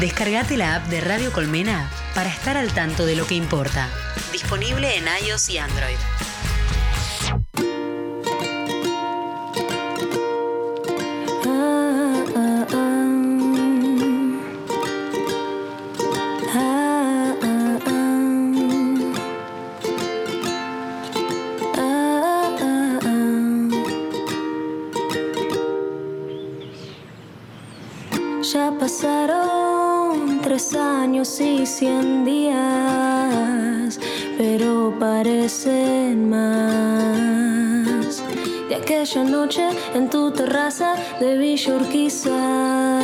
Descargate la app de Radio Colmena para estar al tanto de lo que importa. Disponible en iOS y Android. Cien días, pero parecen más. De aquella noche en tu terraza de Villa Urquiza,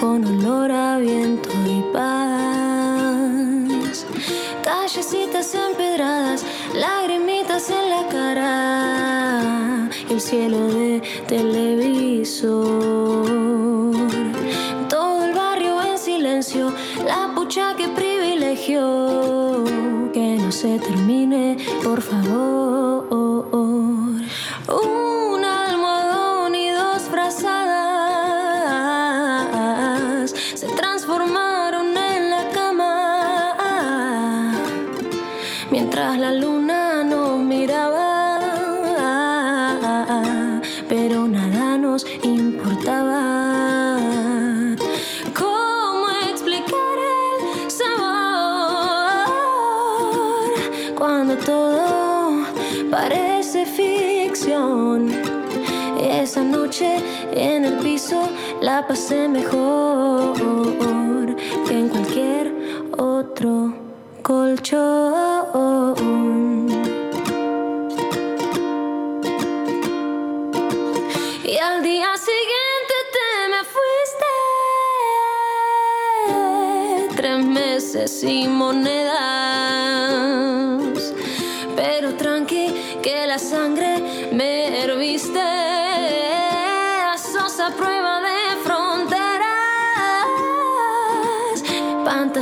con olor a viento y paz. Callecitas empedradas, lagrimitas en la cara, el cielo de televisor. Se termine, por favor. La pasé mejor que en cualquier otro colchón. Y al día siguiente te me fuiste. Tres meses sin monedas.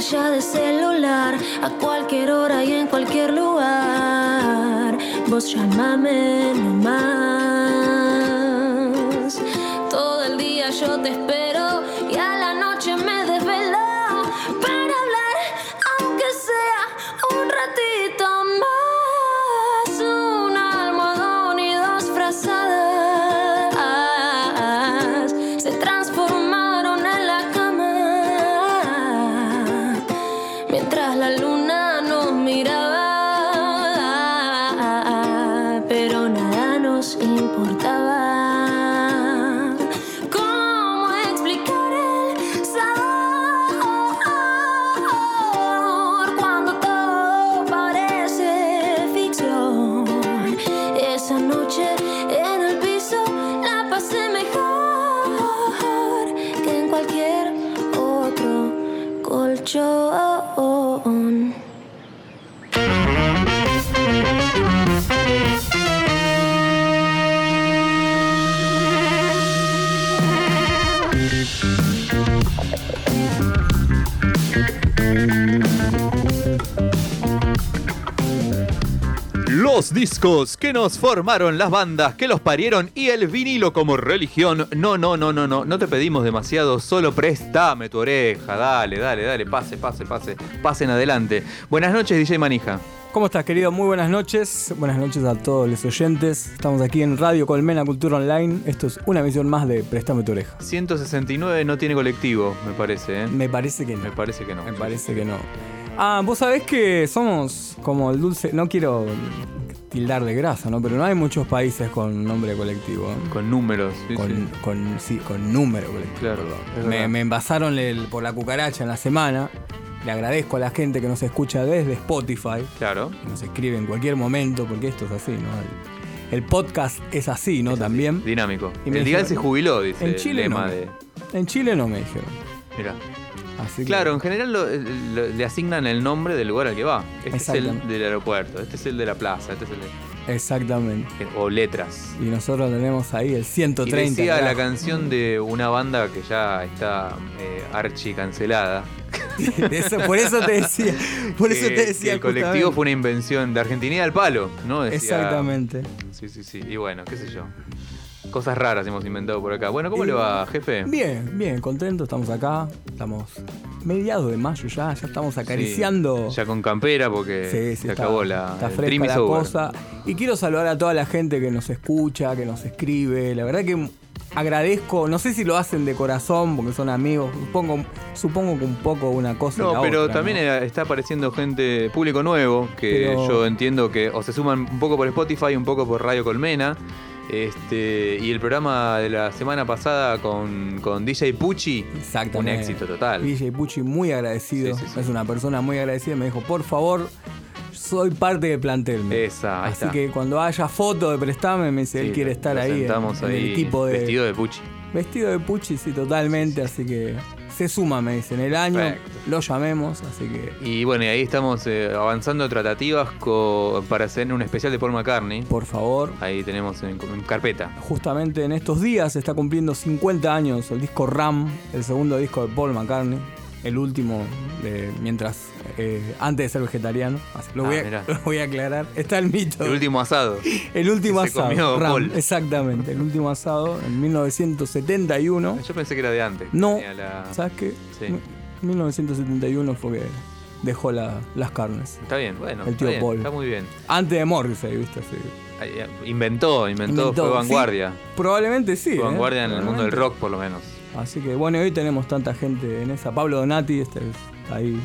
De celular a cualquier hora y en cualquier lugar. Vos llamame nomás. Discos que nos formaron las bandas que los parieron y el vinilo como religión. No, no, no, no, no. No te pedimos demasiado, solo préstame tu oreja. Dale, dale, dale. Pase, pase, pase. Pasen adelante. Buenas noches, DJ Manija. ¿Cómo estás, querido? Muy buenas noches. Buenas noches a todos los oyentes. Estamos aquí en Radio Colmena Cultura Online. Esto es una emisión más de Préstame tu oreja. 169 no tiene colectivo, me parece, ¿eh? Me parece que no. Me parece que no. Me parece que no. Ah, vos sabés que somos como el dulce. No quiero tildar de grasa, ¿no? Pero no hay muchos países con nombre colectivo. Con números. sí, con, sí. con, sí, con número colectivo. Claro, Me, me envasaron el- por la cucaracha en la semana. Le agradezco a la gente que nos escucha desde Spotify. Claro. que nos escribe en cualquier momento, porque esto es así, ¿no? El, el podcast es así, ¿no? También. Dinámico. Y el Digal se dijeron, jubiló, dice En Chile el lema no. de. En Chile no me dijeron. Mira. Así que- Claro, en general lo- lo- le asignan el nombre del lugar al que va. Este es el del aeropuerto, este es el de la plaza, este es el de. Exactamente. O letras. Y nosotros tenemos ahí el Y 130. decía la canción de una banda que ya está eh, archi cancelada. Eso- por eso te decía. Por eso que- te decía. el colectivo justamente. fue una invención de Argentina y al palo, ¿no? Decía- Exactamente. Sí, sí, sí. Y bueno, qué sé yo. Cosas raras hemos inventado por acá. Bueno, ¿cómo le va, jefe? Bien, bien, contento, estamos acá. Estamos mediados de mayo ya, ya estamos acariciando. Sí, ya con campera porque Sí, sí, se está- acabó la, está fresca la cosa. Y quiero saludar a toda la gente que nos escucha, que nos escribe. La verdad que agradezco, no sé si lo hacen de corazón porque son amigos, supongo, supongo que un poco una cosa. y No, la pero otra, también ¿no? está apareciendo gente, público nuevo, que Pero- yo entiendo que o se suman un poco por Spotify, un poco por Radio Colmena. Este, y el programa de la semana pasada con, con DJ Pucci, un éxito total. DJ Pucci muy agradecido, Sí, sí, sí. es una persona muy agradecida, me dijo, por favor, soy parte del plantel. Esa, Así está. que cuando haya foto de Prestame, me dice, él quiere estar ahí, en, ahí el de... vestido de Pucci. Vestido de Pucci, sí, totalmente, así que se suma, me dicen, el año, Perfecto. lo llamemos, así que Y bueno, y ahí estamos eh, avanzando tratativas co- para hacer un especial de Paul McCartney. por favor, Ahí tenemos en, en carpeta. justamente en estos días se está cumpliendo 50 años el disco Ram, el segundo disco de Paul McCartney, el último de- mientras eh, antes de ser vegetariano, así lo, Ah, voy a, mirá. lo voy a aclarar, está el mito. El último asado. El último que se asado. comió Ram, Paul. exactamente, el último asado en 1971. Yo pensé que era de antes. No, la- ¿sabes qué? Sí. 1971 fue que dejó la- las carnes. Está bien, bueno. El está tío bien, Paul. Está muy bien. Antes de Morrissey, ¿viste? Así. Eh, Inventó, inventó, Inventó, fue sí. vanguardia. Probablemente sí. Fue ¿eh? vanguardia en el mundo del rock, por lo menos. Así que bueno, hoy tenemos tanta gente en esa. Pablo Donati, este es ahí.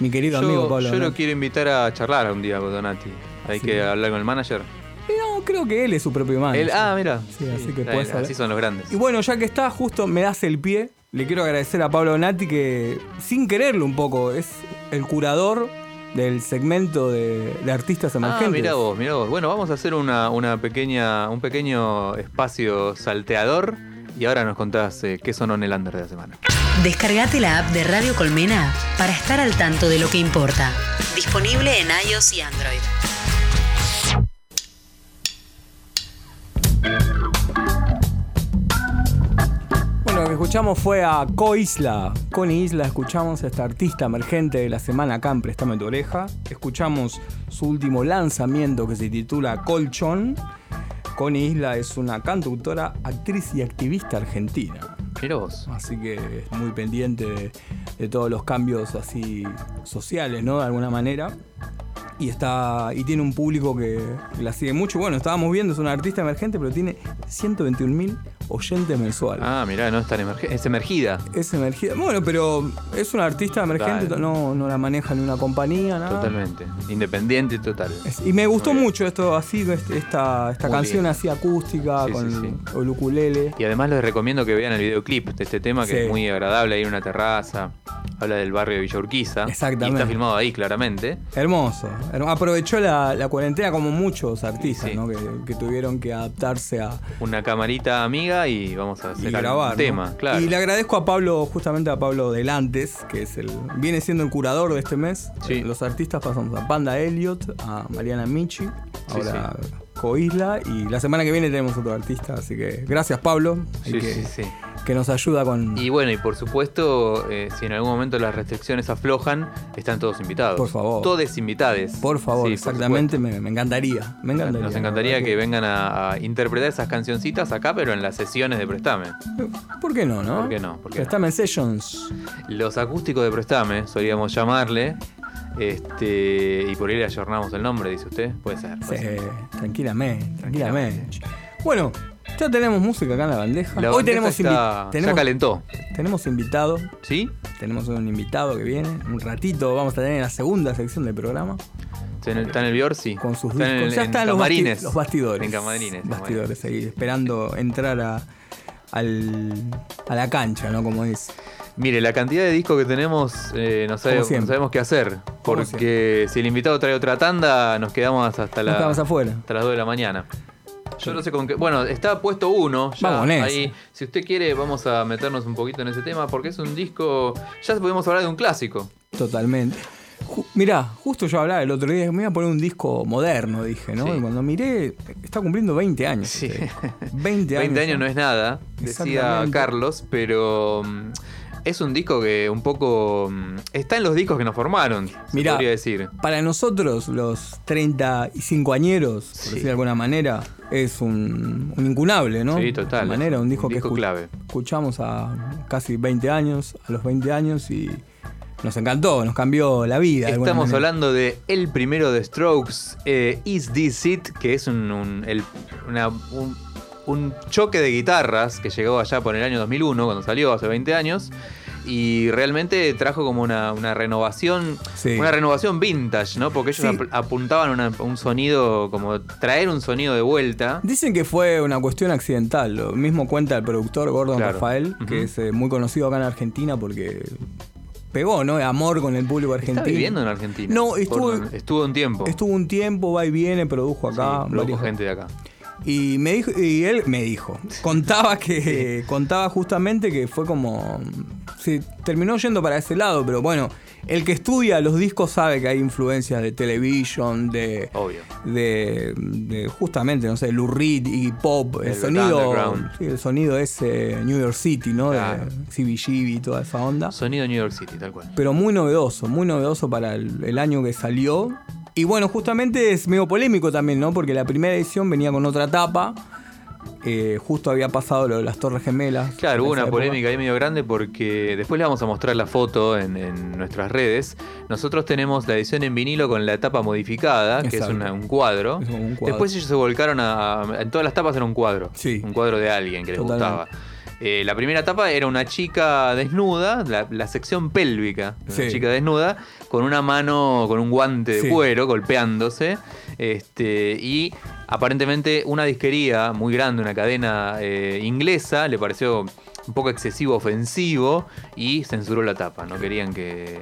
Mi querido amigo Pablo yo lo Donati. quiero invitar a charlar un día con Donati. Hay Sí. que hablar con el manager. No, creo que él es su propio manager. Él, ah, mira. Sí, así que puedes. Así son los grandes. Y bueno, ya que está, justo me das el pie. Le quiero agradecer a Pablo Donati que, sin quererlo un poco, es el curador del segmento de, de artistas emergentes. Ah, mira vos, mira vos. Bueno, vamos a hacer una, una pequeña, un pequeño espacio salteador y ahora nos contás eh, qué sonó en el under de la semana. Descargate la app de Radio Colmena para estar al tanto de lo que importa. Disponible en iOS y Android. Bueno, lo que escuchamos fue a Co Isla. Con Isla escuchamos a esta artista emergente de la semana acá en Préstame tu oreja. Escuchamos su último lanzamiento que se titula Colchón. Con Isla es una cantautora, actriz y activista argentina. Mira vos. Así que es muy pendiente de, de todos los cambios así sociales, ¿no? De alguna manera. Y está. Y tiene un público que, la sigue mucho. Bueno, estábamos viendo, es una artista emergente, pero tiene 121.000 oyentes mensuales. Ah, mirá, no es tan emergente. Es emergida. Es emergida. Bueno, pero es una artista emergente, no, no la maneja ni una compañía, nada. Totalmente. Independiente total. Es- y me gustó Muy bien. mucho esto así, este- esta, esta Muy canción bien. así acústica, Sí, con sí, sí. el ukulele. Y además les recomiendo que vean el videoclip de este tema que es muy agradable ahí en una terraza. Habla del barrio de Villa Urquiza. Exactamente. Y está filmado ahí claramente. Hermoso. Hermo- Aprovechó la, la cuarentena como muchos artistas, Sí. ¿no? Que, que tuvieron que adaptarse a Una camarita amiga y vamos a algún grabar. ¿no? tema, claro. Y le agradezco a Pablo, justamente a Pablo Delantes, que es el viene siendo el curador de este mes. Sí. Los artistas pasamos a Panda Elliot, a Mariana Michi, ahora Coisla y la semana que viene tenemos otro artista, así que gracias Pablo, Sí, que, sí, sí. que nos ayuda con Y bueno, y por supuesto, eh, si en algún momento las restricciones aflojan, están todos invitados. Por favor. Todos invitados. por favor, exactamente, me, me encantaría, me encantaría. Nos encantaría que vengan a, a interpretar esas cancioncitas acá, pero en las sesiones de Prestame. ¿Por qué no, no? ¿Por qué no? ¿Por qué no? Prestame Sessions. Los acústicos de Prestame, solíamos llamarle. Este, y por ahí le ayornamos el nombre, dice usted. Puede ser. puede Sí, ser. tranquilamente, tranquilamente. Bueno, ya tenemos música acá en la bandeja. La Hoy tenemos, está- tenemos, ya calentó. tenemos invitado. ¿Sí? Tenemos un invitado que viene. Un ratito vamos a tener en la segunda sección del programa. ¿Está en el, está en el Biorsi? Con sus Está en discos. el- ya en están los, basti- los bastidores. En camarines. Bastidores ahí, esperando entrar a, al- a la cancha, ¿no? Como dice. Mire, la cantidad de discos que tenemos, eh, no, sabe- sabemos qué hacer. Porque si el invitado trae otra tanda, nos quedamos hasta, la, Nos afuera. hasta las 2 de la mañana. Yo no sé con qué. Bueno, está puesto uno. Ya Vamos ahí. Si usted quiere, vamos a meternos un poquito en ese tema. Porque es un disco. Ya podemos hablar de un clásico. Totalmente. Ju- mirá, justo yo hablaba el otro día, me iba a poner un disco moderno, dije, ¿no? Sí. Y cuando miré, está cumpliendo 20 años. Sí. este. 20 años. 20 años no es nada, decía. Carlos, pero mm, Es un disco que un poco. mm, Está en los discos que nos formaron, Mirá, podría decir. Para nosotros, los 35 añeros, por Sí. decir de alguna manera, es un, un incunable, ¿no? Sí, total. De manera, un disco, Un que disco escu- clave. escuchamos a casi 20 años, a los 20 años y nos encantó, nos cambió la vida. de Estamos hablando de el primero de Strokes, eh, Is This It, que es un, un- el- una- un- un choque de guitarras que llegó allá por el año 2001, cuando salió hace 20 años. Y realmente trajo como una, una renovación, Sí. una renovación vintage, ¿no? Porque ellos Sí. ap- apuntaban una- un sonido, como traer un sonido de vuelta. Dicen que fue una cuestión accidental. Lo mismo cuenta el productor Gordon Claro. Rafael, que es eh, muy conocido acá en Argentina porque pegó, ¿no? Amor con el público argentino. ¿Está viviendo en Argentina? No, estuvo- Por- estuvo un tiempo. Estuvo un tiempo, va y viene, produjo Sí, acá. produjo varios- gente de acá. Y me dijo, y él me dijo, contaba que, contaba justamente que fue como, se terminó yendo para ese lado, pero bueno, el que estudia los discos sabe que hay influencias de television, de, Obvio. de, de justamente, no sé, Lou Reed y pop, el sonido, sí, el sonido es eh, New York City, ¿no? Claro. De CBGB y toda esa onda. Sonido New York City, tal cual. Pero muy novedoso, muy novedoso para el, el año que salió. Y bueno, justamente es medio polémico también, ¿no? Porque la primera edición venía con otra tapa. eh, justo había pasado lo de las Torres Gemelas. Claro, hubo una época. polémica ahí medio grande porque después le vamos a mostrar la foto en, en nuestras redes. Nosotros tenemos la edición en vinilo con la tapa modificada, que es una- un cuadro. Es como un cuadro. Después ellos se volcaron a, a- En todas las tapas era un cuadro. Sí. Un cuadro de alguien que les Totalmente. gustaba. Eh, la primera tapa era una chica desnuda, la, la sección pélvica, una chica desnuda, con una mano, con un guante de Sí. cuero, golpeándose. Este, y aparentemente una disquería muy grande, una cadena eh, inglesa, le pareció un poco excesivo, ofensivo y censuró la tapa. No querían que.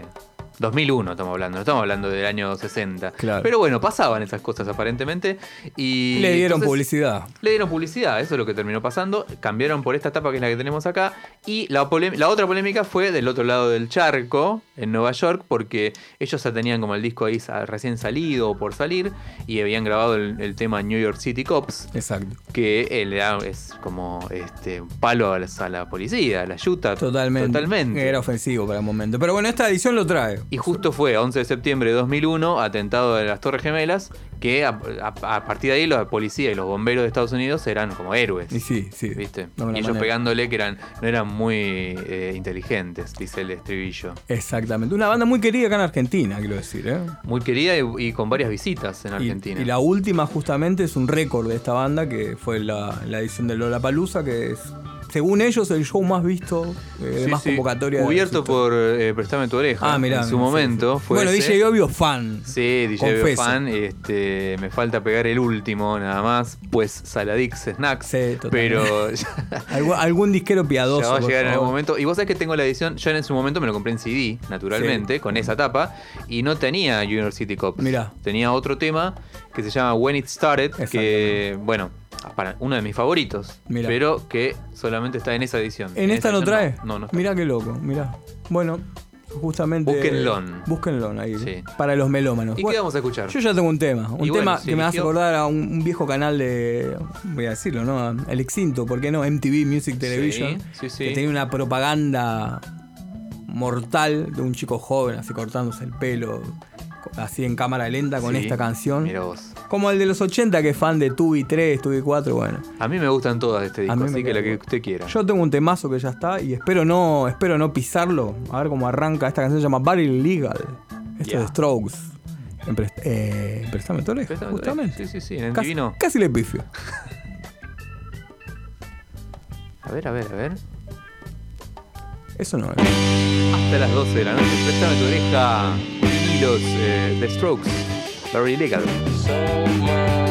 2001 estamos hablando, no estamos hablando del año 60. Claro. Pero bueno, pasaban esas cosas aparentemente. Y Le dieron entonces- publicidad. le dieron publicidad, eso es lo que terminó pasando. Cambiaron por esta etapa que es la que tenemos acá. Y la, la otra polémica fue del otro lado del charco, en Nueva York, porque ellos ya tenían como el disco ahí recién salido o por salir y habían grabado el, el tema New York City Cops, Exacto. que eh, le da- es como este, un palo a la, a la policía, a la yuta. Totalmente. Totalmente. Era ofensivo para el momento. Pero bueno, esta edición lo trae. Y justo fue 11 de septiembre de 2001, atentado de las Torres Gemelas, que a, a- a partir de ahí la policía y los bomberos de Estados Unidos eran como héroes. Y sí, sí. ¿Viste? Y ellos manera. pegándole que eran, no eran muy eh, inteligentes, dice el estribillo. Exactamente. Una banda muy querida acá en Argentina, quiero decir, ¿eh? Muy querida y, y con varias visitas en Argentina. Y, la última justamente es un récord de esta banda que fue la, la edición de Lollapalooza, que es, según ellos, el show más visto, eh, Sí, más sí, convocatoria. Cubierto por eh, Prestame tu oreja. Ah, mirá. En su sí, momento fue. Bueno, ese. DJ Obvio fan. Sí, DJ Confeso. fan. Este, me falta pegar el último nada más. Pues Saladix Snacks. Sí, totalmente. pero Algún, algún disquero piadoso. ya va a llegar en algún momento. Y vos sabés que tengo la edición. Yo en su momento me lo compré en CD, naturalmente, con esa tapa. Y no tenía University Cops. Mirá. Tenía otro tema que se llama When It Started. Que, bueno, para uno de mis favoritos. Mirá. Pero que solamente está en esa edición. ¿En esta no trae? No, no, no está. Mirá qué loco, mirá. Bueno, justamente. Búsquenlo. Búsquenlo ahí. Sí. Para los melómanos. ¿Y Bueno, qué vamos a escuchar? Yo ya tengo un tema. Un Y tema que me hace acordar a un, un viejo canal de. Voy a decirlo, ¿no? El extinto, ¿por qué no? MTV Music Television. sí, sí. Que tenía una propaganda mortal de un chico joven, así cortándose el pelo, así en cámara lenta con esta canción. Mira vos. Como el de los 80, que es fan de Tubi 3, Tubi 4, bueno. A mí me gustan todas de este disco, así que la que usted quiera. Yo tengo un temazo que ya está y espero no, espero no pisarlo. A ver cómo arranca. Esta canción se llama Barry Legal. Esto Ya. de Strokes. Prest- eh, tu justamente. Sí, sí, sí, en el Casi, divino. casi le pifio. A ver, a ver, a ver. Eso no es. Hasta las 12 de la noche. Préstame tu oreja. Vinilos eh, The Strokes. Very legal. Summer uh,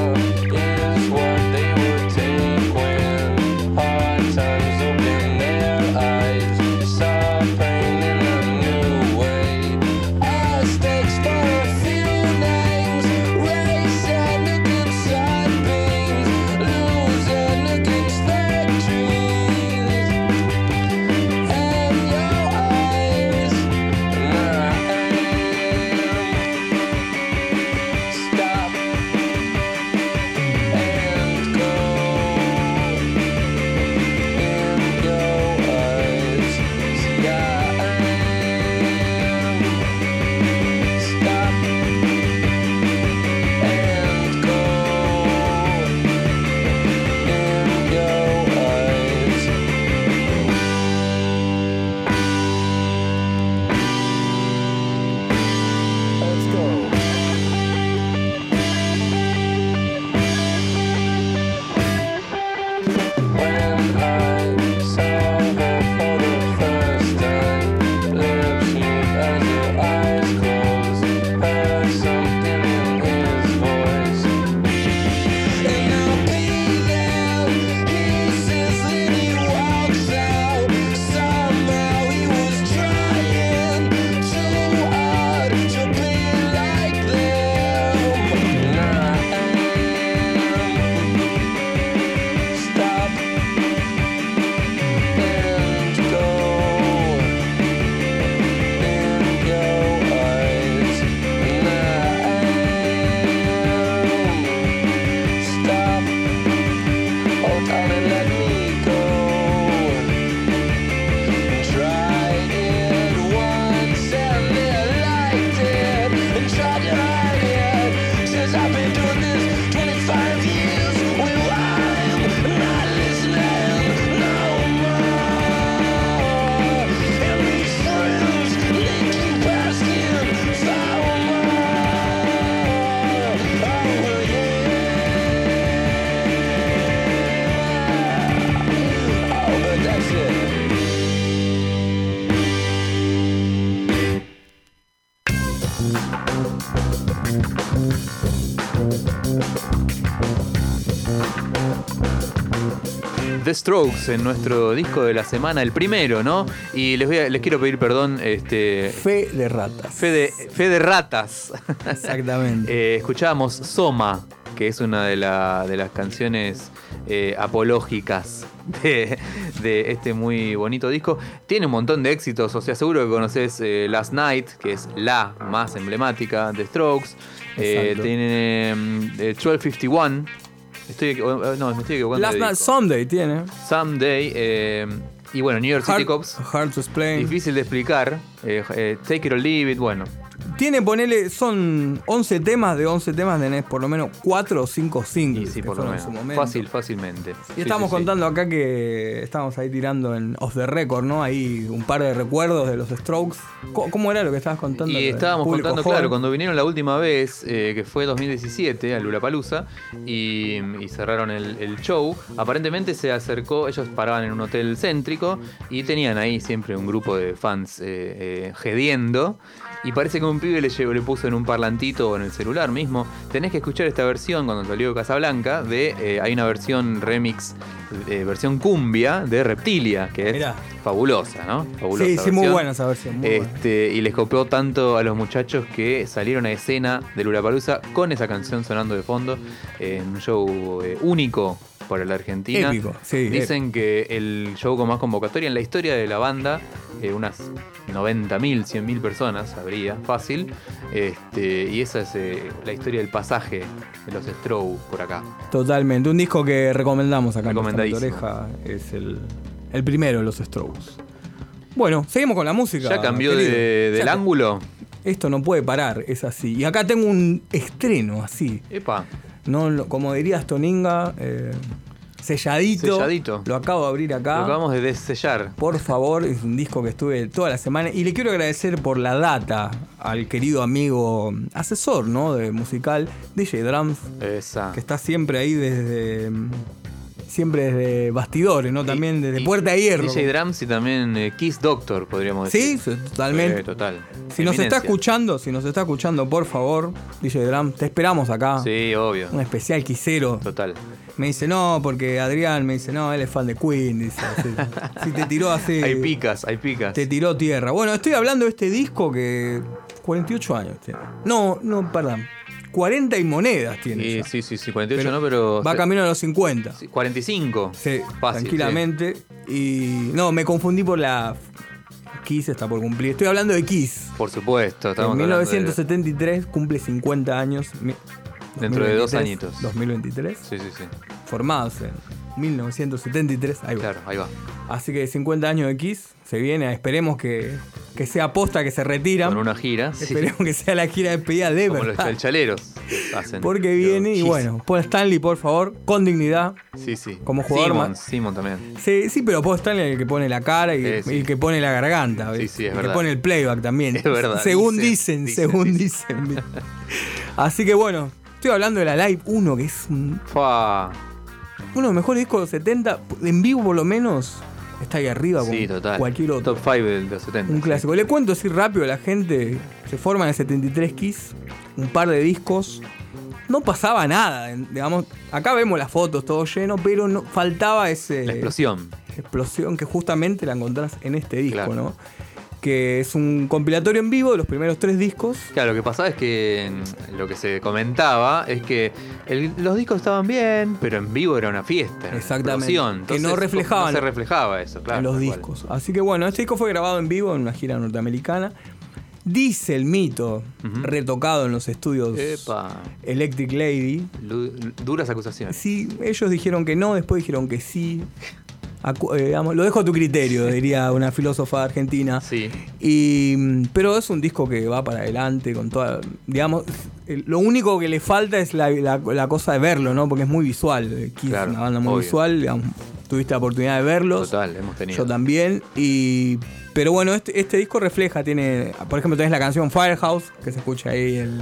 Strokes en nuestro disco de la semana, el primero, ¿no? Y les, voy a- les quiero pedir perdón, este, Fe de ratas. fe, de, fe de ratas. Exactamente. Eh, escuchábamos Soma, que es una de, la- de las canciones eh, apológicas de, de este muy bonito disco. Tiene un montón de éxitos, o sea, seguro que conoces eh, Last Night, que es la más emblemática de Strokes. Tiene mm, eh, 1251. Estoy, no, me estoy equivocando. Last Night. Sunday tiene. Someday. eh, y bueno, New York City Hard, Cops. hard to explain. Difícil de explicar. eh, eh, take it or leave it. Bueno, Tiene, ponele, son 11 temas, de 11 temas tenés por lo menos 4 o 5 y singles. sí, por lo fueron en menos. su momento. Fácil, fácilmente. Y Sí, estamos sí, contando acá que estamos ahí tirando en off the record, ¿no? Ahí un par de recuerdos de los Strokes. ¿Cómo, cómo era lo que estabas contando? Y estábamos contando, joven? claro, cuando vinieron la última vez, eh, que fue 2017, a Lulapalooza, y, y cerraron el, el show, aparentemente se acercó, ellos paraban en un hotel céntrico y tenían ahí siempre un grupo de fans eh, eh, gediendo. Y parece que un pibe le, puso en un parlantito o en el celular mismo. Tenés que escuchar esta versión cuando salió Casablanca. De, eh, hay una versión remix, eh, versión cumbia de Reptilia, que es Mirá. fabulosa, ¿no? Fabulosa Sí, sí, muy buena esa versión. muy buena. Este, y les copió tanto a los muchachos que salieron a escena de Lulapalooza con esa canción sonando de fondo en un show eh, único para la Argentina. Épico, sí, Dicen que el show con más convocatoria en la historia de la banda, eh, unas 90.000, 100.000 personas habría, fácil. Este, y esa es eh, la historia del pasaje de los Strow por acá. Totalmente. Un disco que recomendamos acá en Recomendadísimo. Nuestra Oreja. Es el, el primero de los Strokes. Bueno, seguimos con la música. ¿Ya cambió de- del Ya- ángulo? Esto no puede parar, es así. Y acá tengo un estreno así. Epa, No, lo- como dirías Toninga, eh, selladito. Selladito. Lo acabo de abrir acá. lo acabamos de desellar. Por favor, es un disco que estuve toda la semana y le quiero agradecer por la data al querido amigo asesor, ¿no? De musical, DJ Drums, Esa. que está siempre ahí desde siempre desde bastidores, ¿no? También desde Y- Puerta de Hierro. DJ Drums y también eh, Kiss Doctor, podríamos Sí, decir. totalmente. Eh, total. Si nos está escuchando, si nos está escuchando, por favor, DJ Drums, te esperamos acá. Sí, obvio. Un especial quisero. Total. Me dice, no, porque Adrián me dice, no, él es fan de Queen. Dice, si te tiró así. Hay picas, hay picas. Te tiró tierra. Bueno, estoy hablando de este disco que 48 años tiene. No, no, perdón. 40 y monedas tiene. Sí, ya. sí, sí, sí, 48 Pero no, pero. Va camino a los 50. Sí, 45. Sí, Fácil, tranquilamente. Y no, me confundí por la Kiss está por cumplir. Estoy hablando de Kiss. sí. Por supuesto, estamos en hablando de- 1973 cumple 50 años. Mi- Dentro de dos 2023, añitos. 2023. Sí, sí, sí. Formados en 1973. Ahí va. Claro, ahí va. Así que 50 años de Kiss se viene. Esperemos que, que sea posta que se retiran. Con una gira. sí. Esperemos que sea la gira de despedida de Como los chalchaleros hacen. Porque viene y bueno, Paul Stanley, por favor, con dignidad. Sí, sí. como jugador Simon, más- Simon también. Sí, sí, pero Paul Stanley es el que pone la cara y, Sí, sí. y el que pone la garganta. ¿ves? Sí, sí, es el verdad. que pone el playback también. Es verdad, Según dicen, dicen, dicen, según dicen. dicen. Así que bueno, estoy hablando de la Live 1, que es un- Fua. Uno de los mejores discos de los 70, en vivo por lo menos, está ahí arriba con Sí, total. cualquier otro. Top 5 de los 70. Un sí. clásico. Le cuento así rápido a la gente. Se forma en el 73 Kiss, un par de discos. No pasaba nada, digamos. Acá vemos las fotos, todo lleno, pero no, faltaba ese La explosión. explosión que justamente la encontrás en este disco, Claro. ¿no? Que es un compilatorio en vivo de los primeros tres discos. Claro, lo que pasaba es que lo que se comentaba es que el- los discos estaban bien, pero en vivo era una fiesta. Exactamente. Que no reflejaban- No se reflejaba eso, claro. en los cual. discos. Así que bueno, este disco fue grabado en vivo en una gira norteamericana. Dice el mito, retocado en los estudios Epa. Electric Lady, Lu- duras acusaciones. Sí, ellos dijeron que no, después dijeron que sí. Eh, digamos, lo dejo a tu criterio, diría una filósofa argentina. Sí. Y, mm, pero es un disco que va para adelante con toda. Digamos, lo único que le falta es la, la- la cosa de verlo, ¿no? Porque es muy visual. eh, Kiss Claro, es una banda muy obvio. visual. digamos, tuviste la oportunidad de verlos. Total, hemos tenido. Yo también. Y, pero bueno, este, este disco refleja, tiene. Por ejemplo, tenés la canción Firehouse, que se escucha ahí el,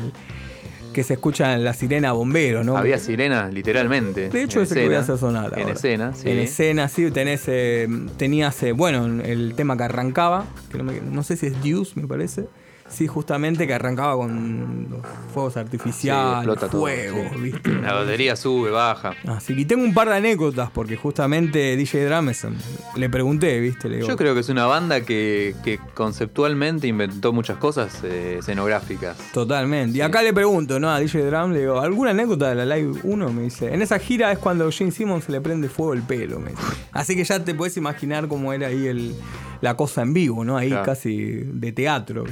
que se escucha la sirena bombero, ¿no? Había sirena, literalmente. De hecho, en ese que voy a hacer sonar En escena, sí. En escena, sí, tenés, eh, tenías, eh, bueno, el tema que arrancaba, que no, me- no sé si es Deuce, me parece. Sí, justamente que arrancaba con fuegos artificiales, Sí, todo, fuego, sí. ¿viste? La batería sube, baja. Así que tengo un par de anécdotas, porque justamente DJ Drameson le pregunté, ¿viste? Le digo, Yo creo que es una banda que, que conceptualmente inventó muchas cosas eh, escenográficas. Totalmente. Y acá le pregunto, ¿no? A DJ Drum, le digo, ¿alguna anécdota de la Live 1? Me dice, en esa gira es cuando Gene Simmons se le prende fuego el pelo, me dice. Así que ya te puedes imaginar cómo era ahí el, la cosa en vivo, ¿no? Ahí Claro. casi de teatro.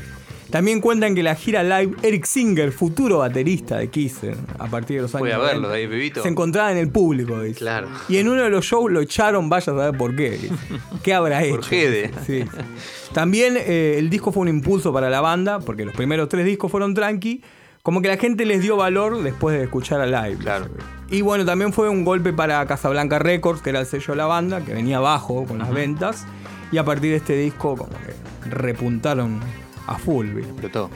También cuentan que la gira live, Eric Singer, futuro baterista de Kiss, a partir de los años a verlo 90, de ahí, pibito. se encontraba en el público, dice. Claro. Y en uno de los shows lo echaron, vaya a saber por qué. dice. ¿Qué habrá hecho? Por. Sí. También eh, el disco fue un impulso para la banda, porque los primeros tres discos fueron tranqui. Como que la gente les dio valor después de escuchar a live. Claro. Y bueno, también fue un golpe para Casablanca Records, que era el sello de la banda, que venía abajo con las ventas. Y a partir de este disco, como que repuntaron a full. ¿viste? Explotó.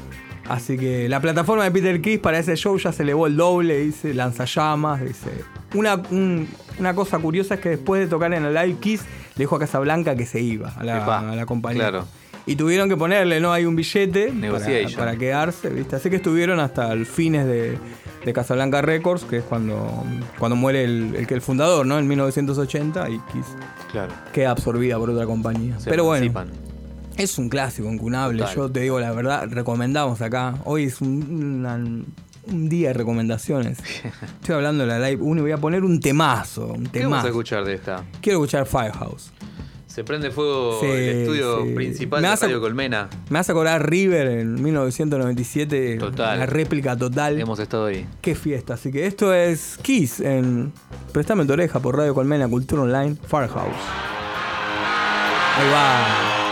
Así que la plataforma de Peter Criss para ese show ya se elevó el doble, dice, lanzallamas, dice. Una, un- una cosa curiosa es que después de tocar en el Live Kiss, le dijo a Casablanca que se iba a la, Epa, a la compañía. claro. Y tuvieron que ponerle, ¿no? Hay un billete para, quedarse, ¿viste? Así que estuvieron hasta el fines de, de Casablanca Records, que es cuando, cuando muere el, el, el fundador, ¿no? En 1980 y Kiss Claro. queda absorbida por otra compañía. Se Pero bueno. Es un clásico incunable. Total. Yo te digo la verdad, recomendamos acá. Hoy es un, una- un día de recomendaciones. Estoy hablando de la Live 1 y voy a poner un temazo. Un ¿Qué vamos a temazo. escuchar de esta? Quiero escuchar Firehouse. Se prende fuego Sí, el estudio sí. principal Me de vas a- Radio Colmena. Me hace acordar River en 1997. Total. La réplica total. Hemos estado ahí. Qué fiesta. Así que esto es Kiss en Prestame tu oreja por Radio Colmena, Cultura Online, Firehouse. Ahí va.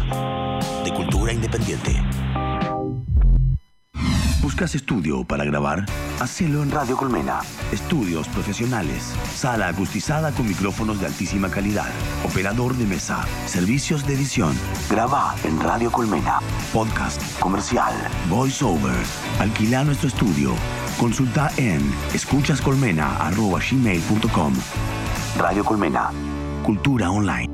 10 años de cultura independiente. ¿Buscas estudio para grabar? Hacelo en Radio Colmena. Estudios profesionales. Sala acustizada con micrófonos de altísima calidad. Operador de mesa. Servicios de edición. Graba en Radio Colmena. Podcast comercial. Voiceover. Alquila nuestro estudio. Consulta en escuchascolmena.gmail.com Radio Colmena. Cultura online.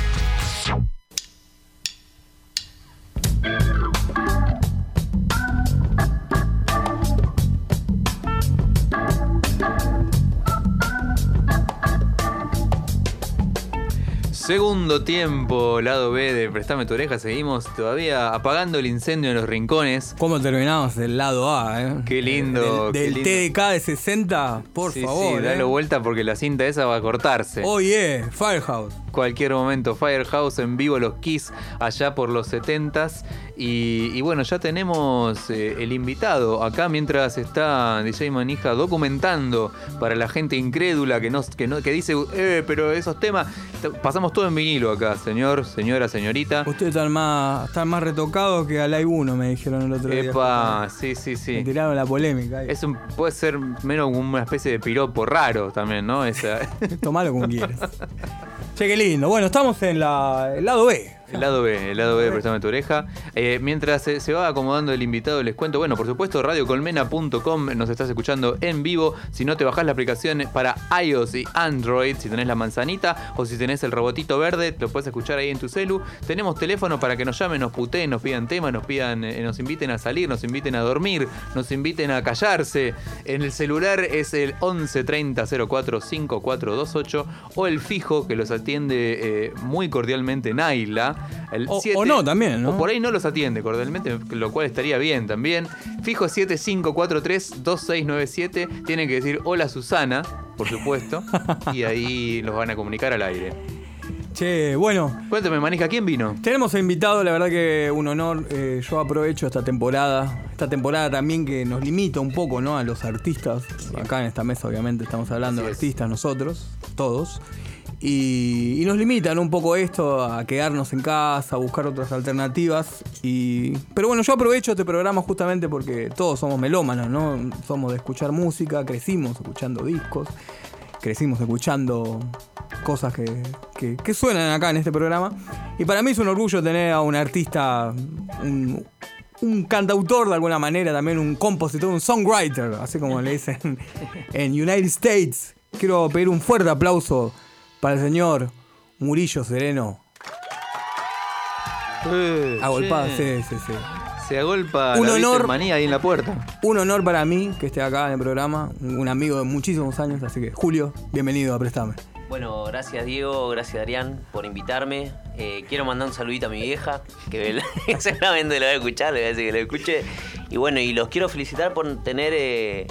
Segundo tiempo, lado B de Prestame tu oreja. Seguimos todavía apagando el incendio en los rincones. ¿Cómo terminamos del lado A, eh? Qué lindo, Del, qué del lindo. TDK de 60, por Sí, favor. sí, eh. vuelta porque la cinta esa va a cortarse. Oye, Firehouse. Cualquier momento, Firehouse en vivo, los Kiss allá por los 70s. Y, y bueno, ya tenemos eh, el invitado acá mientras está DJ Manija documentando para la gente incrédula que, no, que, no, que dice, eh, pero esos temas, pasamos todo en vinilo acá, señor, señora, señorita. Ustedes están más, están más retocados que a Live 1, me dijeron el otro día. Epa, sí, sí, Me sí. tiraron la polémica. ahí. Es un, puede ser menos una especie de piropo raro también, ¿no? Esa, Tomalo como quieras. Che, qué lindo. Bueno, estamos en la, el lado B. El lado B, el lado B de Préstame tu oreja. Eh, mientras se, se va acomodando el invitado, les cuento, bueno, por supuesto, radiocolmena.com nos estás escuchando en vivo. Si no te bajás la aplicación para iOS y Android, si tenés la manzanita o si tenés el robotito verde, lo puedes escuchar ahí en tu celu. Tenemos teléfono para que nos llamen, nos puteen, nos pidan temas, nos pidan, eh, nos inviten a salir, nos inviten a dormir, nos inviten a callarse. En el celular es el 11 30 04 5428 o el fijo que los atiende eh, muy cordialmente Naila. El O- o no, también, ¿no? O por ahí no los atiende cordialmente, lo cual estaría bien también. Fijo 7543-2697. Tienen que decir hola Susana, por supuesto. y ahí los van a comunicar al aire. Che, bueno, Cuéntame, Manija, ¿quién vino? Tenemos invitado, la verdad que un honor. eh, yo aprovecho esta temporada. Esta temporada también que nos limita un poco ¿no? a los artistas. Acá en esta mesa, obviamente, estamos hablando Así de es. artistas nosotros, todos. Y, y nos limitan un poco esto a quedarnos en casa, a buscar otras alternativas. Y, pero bueno, yo aprovecho este programa justamente porque todos somos melómanos, ¿no? Somos de escuchar música, crecimos escuchando discos, crecimos escuchando cosas que, que- que suenan acá en este programa. Y para mí es un orgullo tener a un artista, un, un cantautor de alguna manera, también un compositor, un songwriter, así como le dicen en United States. Quiero pedir un fuerte aplauso para el señor Murillo Sereno. Agolpado, sí, sí, sí. Se agolpa Un la honor. manía ahí en la puerta. Un honor para mí que esté acá en el programa, un amigo de muchísimos años, así que Julio, bienvenido a Préstame. Bueno, gracias Diego, gracias Adrián por invitarme. Eh, quiero mandar un saludito a mi vieja, que seguramente lo va a escuchar, le voy a decir que lo escuche. Y bueno, y los quiero felicitar por tener... eh,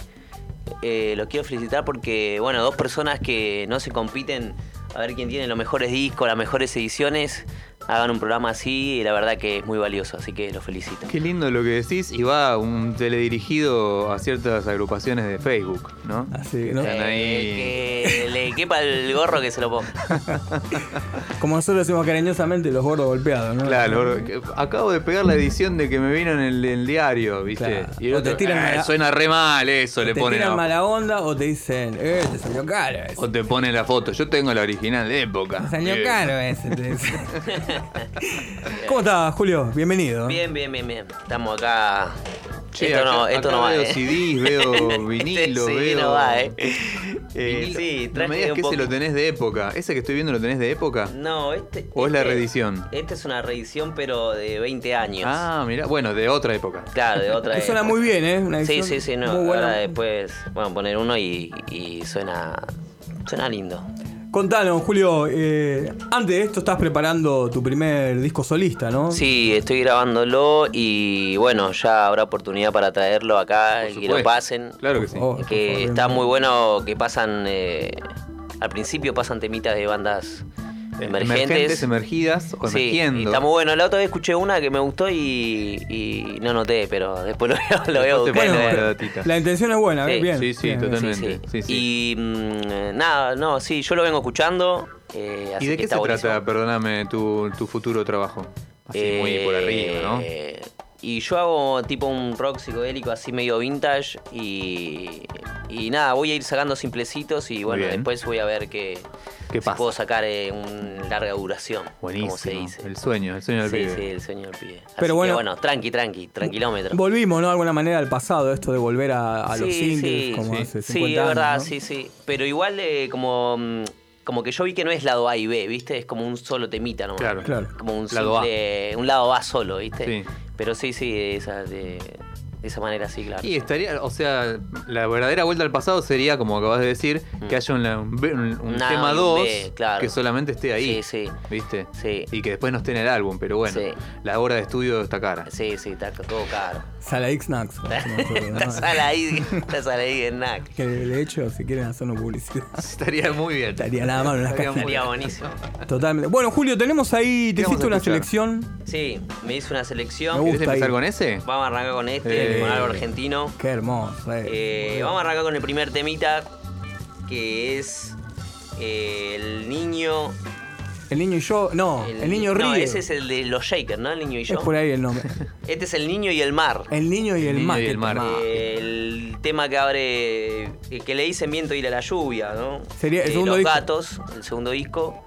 eh, los quiero felicitar porque, bueno, dos personas que no se compiten a ver quién tiene los mejores discos, las mejores ediciones, hagan un programa así y la verdad que es muy valioso, así que los felicito. Qué lindo lo que decís. Y va un teledirigido a ciertas agrupaciones de Facebook, ¿no? Así, ¿no? Están ahí. Eh, que le quepa el gorro que se lo ponga. Como nosotros decimos cariñosamente, los gordos golpeados, ¿no? Claro, que- acabo de pegar la edición de que me vino en el, el diario, ¿viste? Claro. Y el O te tiran "Ah, mala- suena re mal eso, le te ponen tiran abajo. mala onda o te dicen, eh, te salió caro ese. O te ponen la foto. Yo tengo la original de época. Te salió Eh, caro ese. te dicen. ¿Cómo estás, Julio? Bienvenido. Bien, bien, bien, bien. Estamos acá. Che, esto acá- no, esto acá no va. veo eh. CDs, veo vinilo, Este sí, veo. no va, eh. Eh, sí, no me digas un que ese poco- lo tenés de época. ¿Ese que estoy viendo lo tenés de época? No, este. ¿O es la este- reedición? Esta es una reedición, pero de 20 años. Ah, mira, bueno, de otra época. Claro, de otra. Que suena época. muy bien, ¿eh? Una Sí, sí, sí, no. Muy buena. Ahora después, bueno, poner uno y, y suena. Suena lindo. Contanos, Julio, eh, antes de esto estás preparando tu primer disco solista, ¿no? Sí, estoy grabándolo y bueno, ya habrá oportunidad para traerlo acá y que lo pasen. Claro que sí. Oh, que está muy bueno que pasan. eh, al principio pasan temitas de bandas emergentes. emergidas o Sí, y emergiendo. está muy bueno. La otra vez escuché una que me gustó y, y no noté, pero después lo veo, lo lo la veo. datita. La intención es buena, Sí. bien. Sí, sí, bien, totalmente. Sí, sí. Y mm, nada, no, sí, yo lo vengo escuchando. eh, así ¿Y de que qué está se buenísimo. trata, perdóname, tu, tu futuro trabajo? Así muy por arriba, ¿no? Y yo hago tipo un rock psicodélico así medio vintage y, y nada, voy a ir sacando simplecitos y bueno, bien. después voy a ver qué, ¿Qué si pasa? puedo sacar eh, una larga duración, Buenísimo. como se dice. El sueño, el sueño del sí, pibe. sí, el sueño del pibe. Así Pero que, bueno- bueno, tranqui, tranqui, tranquilómetro. Volvimos, ¿no? De alguna manera al pasado, esto de volver a, a los Sí, singles sí, como sí. hace 50 Sí, es años. verdad, ¿no? sí, sí. Pero igual eh, como, mm, como que yo vi que no es lado A y B, ¿viste? Es como un solo temita nomás. Claro. Claro. Como un Lado simple, un lado A solo, ¿viste? Sí. Pero sí, sí, de esa, de, de esa manera sí, claro. Y estaría, o sea, la verdadera vuelta al pasado sería, como acabas de decir, que haya un, un- un Una tema y un 2 B, claro. que solamente esté ahí. Sí, sí. ¿Viste? Sí. Y que después no esté en el álbum, pero bueno, Sí. la hora de estudio está cara. Sí, sí, está todo caro. Sala X-Nax. como nosotros, ¿no? Esta sala ahí, esta sala ahí en NAC. Que de hecho, si quieren hacernos publicidad, Estaría muy bien. estaría nada más en las Estaría. Sería buenísimo. Totalmente. Bueno, Julio, tenemos ahí, te ¿Qué vamos hiciste una escuchar? selección. Sí, me hice una selección. Me ¿Querés gusta empezar ahí. con ese? Vamos a arrancar con este, Eh. con algo argentino. Qué hermoso. eh. Eh, vamos a arrancar con el primer temita, que es eh, el niño. El niño y yo. No, el, niño ríe. No, ese es el de los Shakers, ¿no? El niño y Es yo. por ahí el nombre. Este es el niño y el mar. El niño y el, niño mar. y el mar. temazo. Eh, el tema que abre. eh, que le dicen viento ir a la lluvia, ¿no? Sería el Eh, segundo Los disco. gatos, el segundo disco.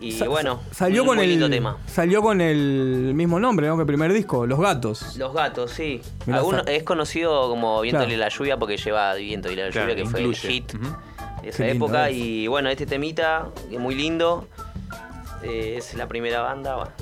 Y Sa- bueno, salió un con muy el lindo tema. salió con el mismo nombre, ¿no? Que el primer disco, Los Gatos. Los gatos, sí. Mirá, Alguno- sa- es conocido como Viento Claro. y la lluvia porque lleva Viento y la Claro, lluvia, que fue el hit de esa Qué época. es. Y bueno, este temita, que es muy lindo. Eh, es la primera banda,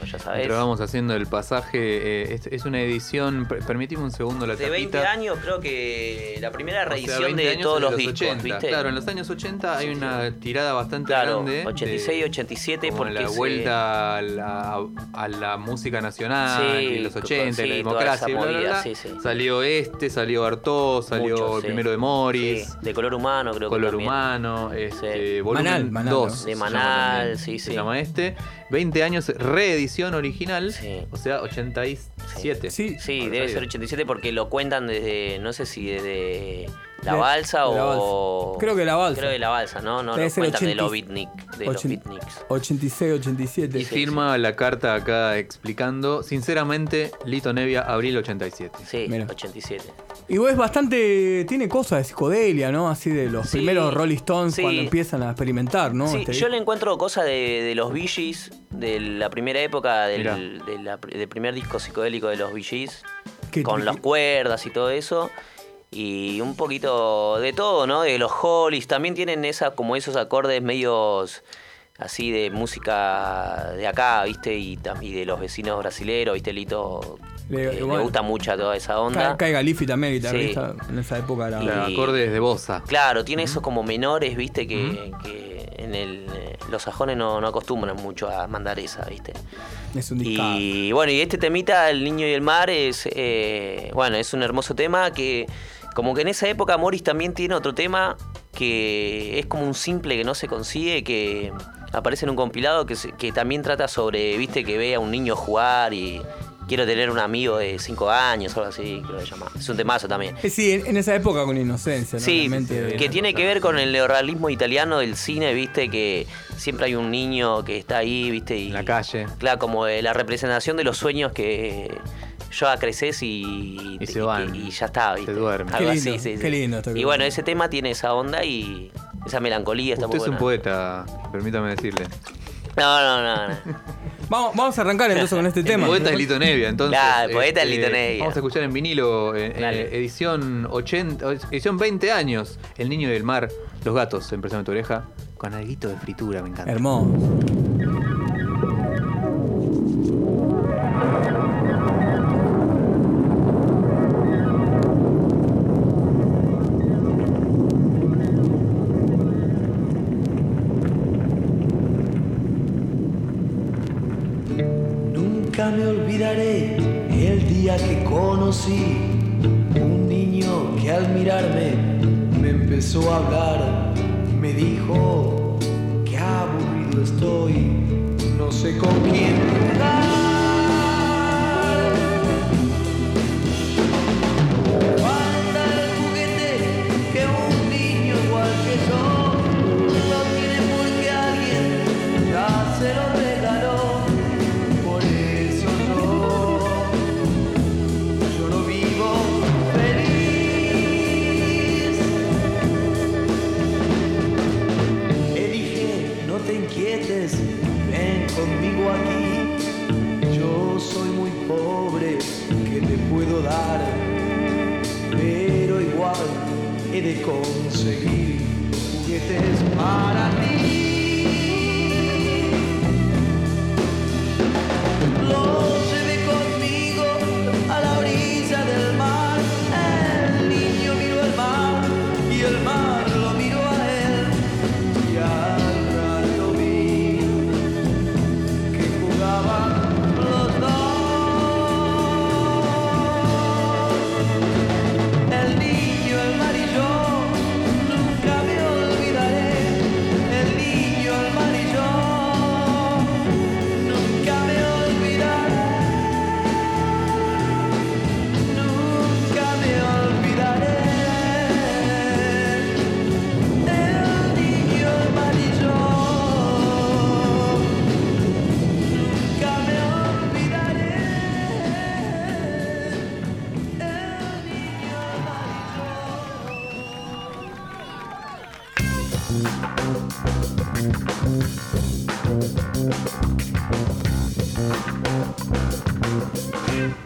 pues ya sabés. Pero vamos haciendo el pasaje. eh, es, es una edición. per- Permitime un segundo la De 20 tapita. años, creo que la primera O sea, reedición 20 de años todos en los, los discos, 80. ¿viste? Claro, en los años 80 hay una tirada bastante Claro, grande. 86, de- 87, como porque la se- vuelta a la, a la música nacional, Sí, y los con- 80, y la sí, toda democracia, esa y bla, bla, movida, bla. sí, sí. Salió este, salió Artó, salió Mucho, el sí. primero de Morris, Sí, de color humano, creo Color que también. Humano, este, Sí. volumen Manal, Manal, 2. ¿no? se De Manal, también, sí, Se sí. llama este. 20 años, reedición original, Sí. o sea, 87. Sí. Sí, Haber debe ser 87 porque lo cuentan desde, no sé si desde La De- Balsa de la o... Balsa. Creo que La Balsa. Creo que La Balsa, ¿no? No ser cuentan de 80 los beatnik, de los ochen- beatniks. 86, 87. Y firma la carta acá explicando, sinceramente, Lito Nevia, abril 87. Sí, Mira. 87. Y vos es bastante. Tiene cosas de psicodelia, ¿no? Así de los Sí, primeros Rolling Stones sí. cuando empiezan a experimentar, ¿no? Sí, Este yo le encuentro cosas de, de los Bee Gees, de la primera época del, de la- del primer disco psicodélico de los Bee Gees, con las cuerdas y todo eso. Y un poquito de todo, ¿no? De los Hollies. También tienen esa, como esos acordes medios así de música de acá, ¿viste? Y, y de los vecinos brasileros, ¿viste? Lito Le- eh, le, bueno. gusta mucho toda esa onda. Caiga Liffy también, guitarrista. En esa época era. Y- Los acordes de Bossa. Claro, tiene esos como menores, viste, que, que en el, eh, los sajones no, no acostumbran mucho a mandar esa, viste. Es un disco. Y bueno, y este temita, El Niño y el Mar, es eh, bueno, es un hermoso tema que como que en esa época Morris también tiene otro tema que es como un simple que no se consigue, que aparece en un compilado que, también trata sobre, viste, que ve a un niño jugar y quiero tener un amigo de 5 años, algo así, creo que se llama. Es un temazo también. Eh, sí, en, en esa época con inocencia, ¿no? Sí, Realmente- que tiene que ver con el neorrealismo italiano del cine, viste, que siempre hay un niño que está ahí, viste, y En la calle. Claro, como de la representación de los sueños que ya creces y, Y se van. y ya está, viste. Se duermen. Algo Qué así, lindo, sí, qué sí. lindo esto que Y bueno, ese tema tiene esa onda y esa melancolía está Usted muy es un buena. poeta, permítame decirle. No, no, no, no. Vamos, vamos a arrancar entonces con este tema. El poeta es Lito Nevia, entonces. este, Claro, el poeta es Lito Nevia. Vamos a escuchar en vinilo, eh, eh, edición 80, edición 20 años. El niño del mar, los gatos, en Préstame tu oreja, con alguito de fritura, me encanta. Hermoso. Un niño que al mirarme me empezó a hablar,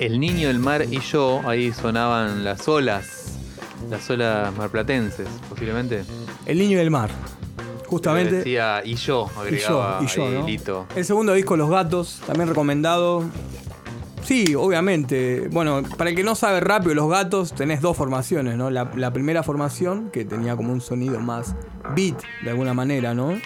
El niño, el mar y yo, ahí sonaban las olas, las olas marplatenses, posiblemente. El niño del mar. Justamente. Decía y yo, Y yo, agregaba y yo. Lito. El segundo disco, Los Gatos, también recomendado. Sí, obviamente. Bueno, para el que no sabe rápido, Los Gatos, tenés dos formaciones, ¿no? La, la primera formación, que tenía como un sonido más beat, de alguna manera, ¿no?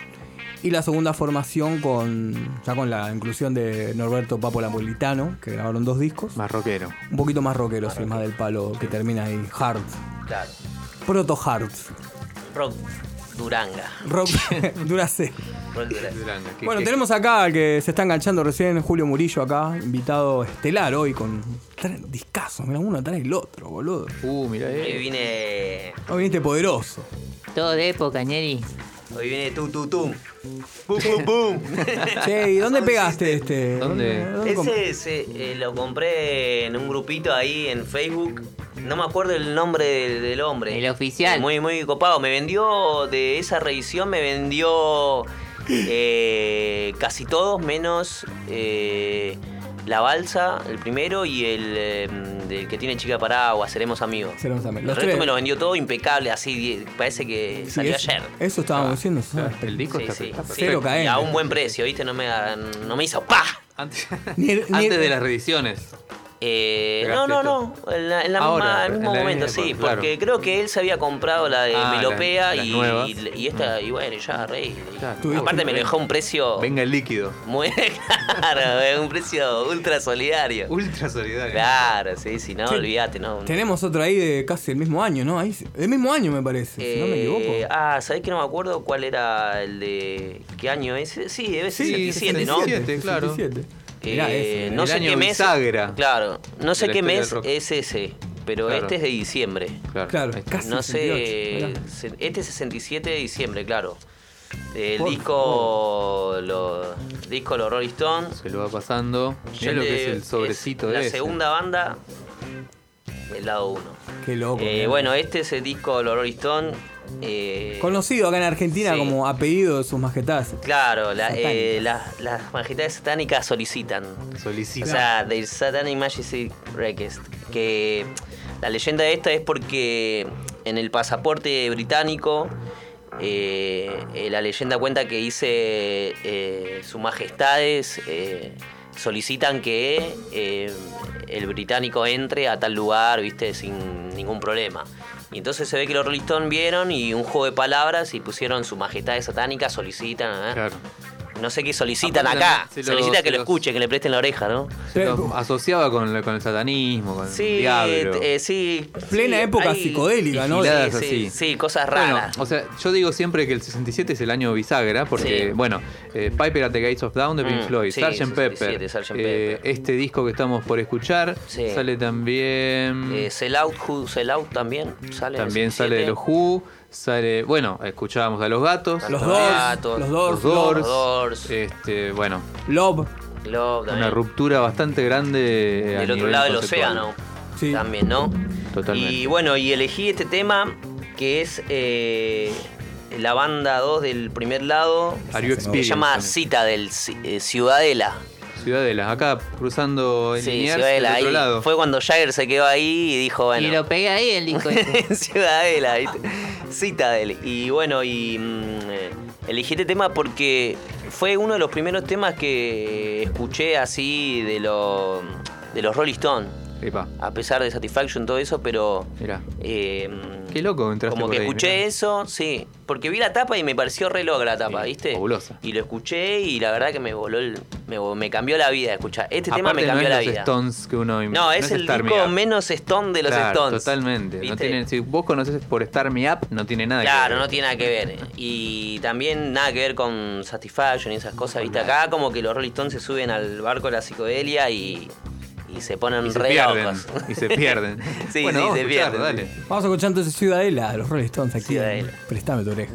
Y la segunda formación con ya con la inclusión de Norberto Papo Napolitano, que grabaron dos discos. Más rockero. Un poquito más rockero, sí, más del palo que termina ahí. Hard. Claro. Proto Hard. Rock Duranga. Rock dura C. Rock Duranga. Bueno, tenemos acá al que se está enganchando recién, Julio Murillo acá, invitado estelar hoy con trae discazo, mira uno atrás del otro, boludo. Uh, Hoy eh. viene. Hoy viniste poderoso. Todo de época, Ñeri. Hoy viene tu tu tum. Pum pum pum. Che, ¿y dónde pegaste este? ¿Dónde? Ese se- eh, lo compré en un grupito ahí en Facebook. No me acuerdo el nombre del, del hombre. El oficial. Muy, muy copado. Me vendió de esa reedición, me vendió eh, casi todos, menos eh, la balsa, el primero, y el, eh, del que tiene chica paraguas, seremos amigos. Seremos amigos. El Los resto tres. me lo vendió todo impecable, así, parece que Sí, salió ayer. Eso estábamos diciendo. ¿sabes? El disco Sí, está, sí. Cero. Y a un buen precio, ¿viste? No me, no me hizo ¡pa! Antes, Ni el- ni antes el- de las reediciones. Eh, no, no, no, en la, en la Ahora, misma, el mismo momento, sí, porque creo que él se había comprado la de Ah, Melopea y, nuevas. y, y esta, y bueno, ya rey. Claro. Aparte me lo dejó un precio Venga el líquido. muy claro, un precio ultra solidario. Ultra solidario. Claro, sí, sí, no, olvídate, no. Tenemos otro ahí de casi el mismo año, ¿no? Ahí, del mismo año me parece, si no me Eh, equivoco. ah, ¿sabés que no me acuerdo cuál era el de. ¿Qué año es? Sí, debe ser Sí, 67, ¿no? 67, claro. 67. Eh, Mirá eso, no el sé qué mes. bisagra Claro, no sé qué mes es ese, pero Claro. este es de diciembre. Claro. Casi. No 68, sé, mirá. este es 67 de diciembre, claro. El Por disco, lo, disco Los Rolling Stones. Se lo va pasando. Mirá El lo que de- es el sobrecito es de La ese. segunda banda, el lado 1. Qué loco. Eh, bueno, este es el disco Los Rolling Stones. Eh, Conocido acá en Argentina sí. como apellido de sus majestades. Claro, la- eh, las- majestades satánicas solicitan. Solicita. O sea, del Satanic Majesty Request. Que la leyenda de esta es porque en el pasaporte británico eh, eh, la leyenda cuenta que dice eh, sus majestades eh, solicitan que eh, el británico entre a tal lugar, viste, sin ningún problema. Entonces se ve que los Rolling vieron y un juego de palabras y pusieron su majestad satánica solicitan. ¿eh? Claro. No sé qué solicitan Aparte acá. también se lo- Solicita que lo los- escuche, que le presten la oreja, ¿no? Se lo asociaba con, con el satanismo, con Sí, el diablo. eh, sí. Plena sí, época hay- psicodélica, ¿no? Sí, así. sí, cosas Bueno, raras. o sea, yo digo siempre que el 67 es el año bisagra, porque, Sí. bueno, eh, Piper at the Gates of Dawn de Pink Mm, Floyd, sí, Sgt. Pepper, 67, Sgt. eh, Pepper. este disco que estamos por escuchar, Sí. sale también... Eh, Sell Out, Who Sell Out también sale. también sale de 67. los Who, sale, bueno, escuchábamos a los gatos, Los los Doors, gatos, los Doors, los Doors, Los Doors. este, bueno, Love. Love una ruptura bastante grande eh, Del otro lado del océano. Sí. También, ¿no? Totalmente. Y bueno, y elegí este tema que es eh, la banda 2 del primer lado. Are You Se Experienced llama. Cita del Ciudadela. Ciudadela, acá cruzando el Sí, Liniers, Ciudadela. del otro ahí. lado. Fue cuando Jagger se quedó ahí y dijo, bueno. Y lo pegué ahí el disco este. Ciudadela. Citadel. Y bueno, y mm, eh, elegí este tema porque fue uno de los primeros temas que escuché así de, lo- de los Rolling Stones. Epa, A pesar de Satisfaction, todo eso, pero. mirá. eh, Qué loco entraste como por que ahí, escuché mirá. eso, sí. Porque vi la tapa y me pareció re loca la tapa, Sí, ¿viste? fabulosa. Y lo escuché y la verdad que me voló el- me, me cambió la vida escuchar. Este tema Aparte me cambió no la los vida. Stones que uno im- No, es el Star Me disco Up. menos Stone de los Claro, Stones. Totalmente. No ¿viste? tiene, si vos conoces por Star Me Up, no tiene nada que Claro, ver. no tiene nada que ver. Y también nada que ver con Satisfaction y esas cosas, ¿viste? Acá como que los Rolling Stones se suben al barco de la psicodelia y, y se ponen Y se re pierden. locos. Y se pierden. Sí, bueno, sí, vamos se pierden. dale. Vamos a escuchar entonces Ciudadela de los Rolling Stones aquí. Ciudadela. Prestame tu oreja.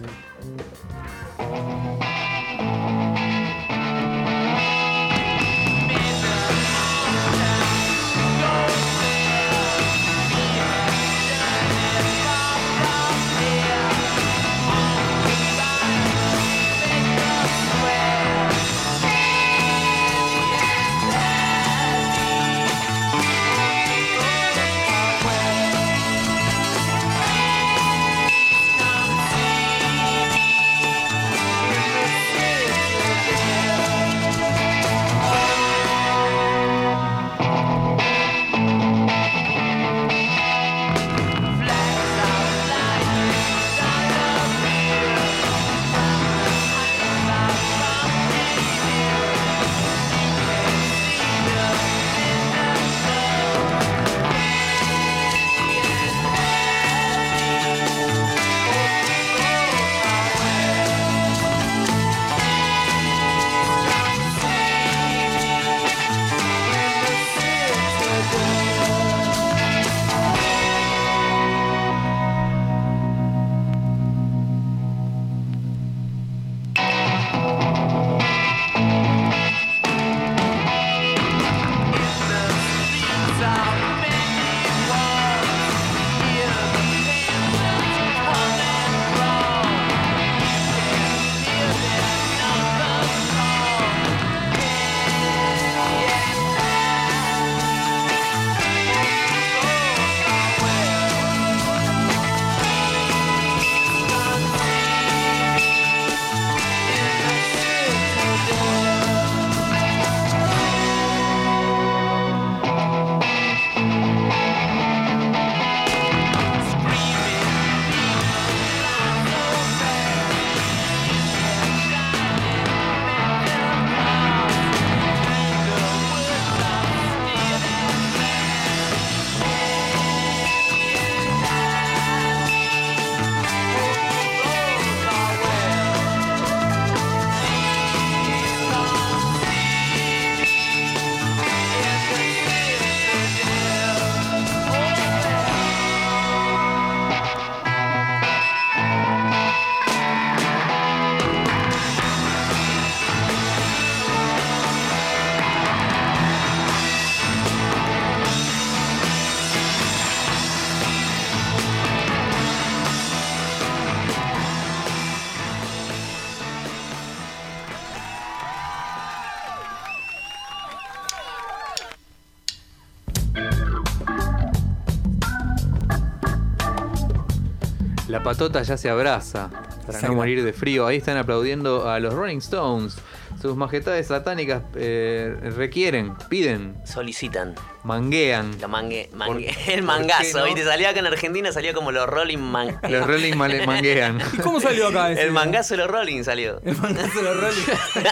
Patota ya se abraza para no morir de frío. Ahí están aplaudiendo a los Rolling Stones. Sus majestades satánicas eh, requieren, piden, Solicitan. manguean. La mangue, mangue- ¿Por- el mangazo. no? ¿viste? Salía acá en Argentina, salía como los Rolling Man. Los Rolling male- manguean. ¿Y cómo salió acá ese? El mangazo de los Rolling salió. El mangazo de los Rolling.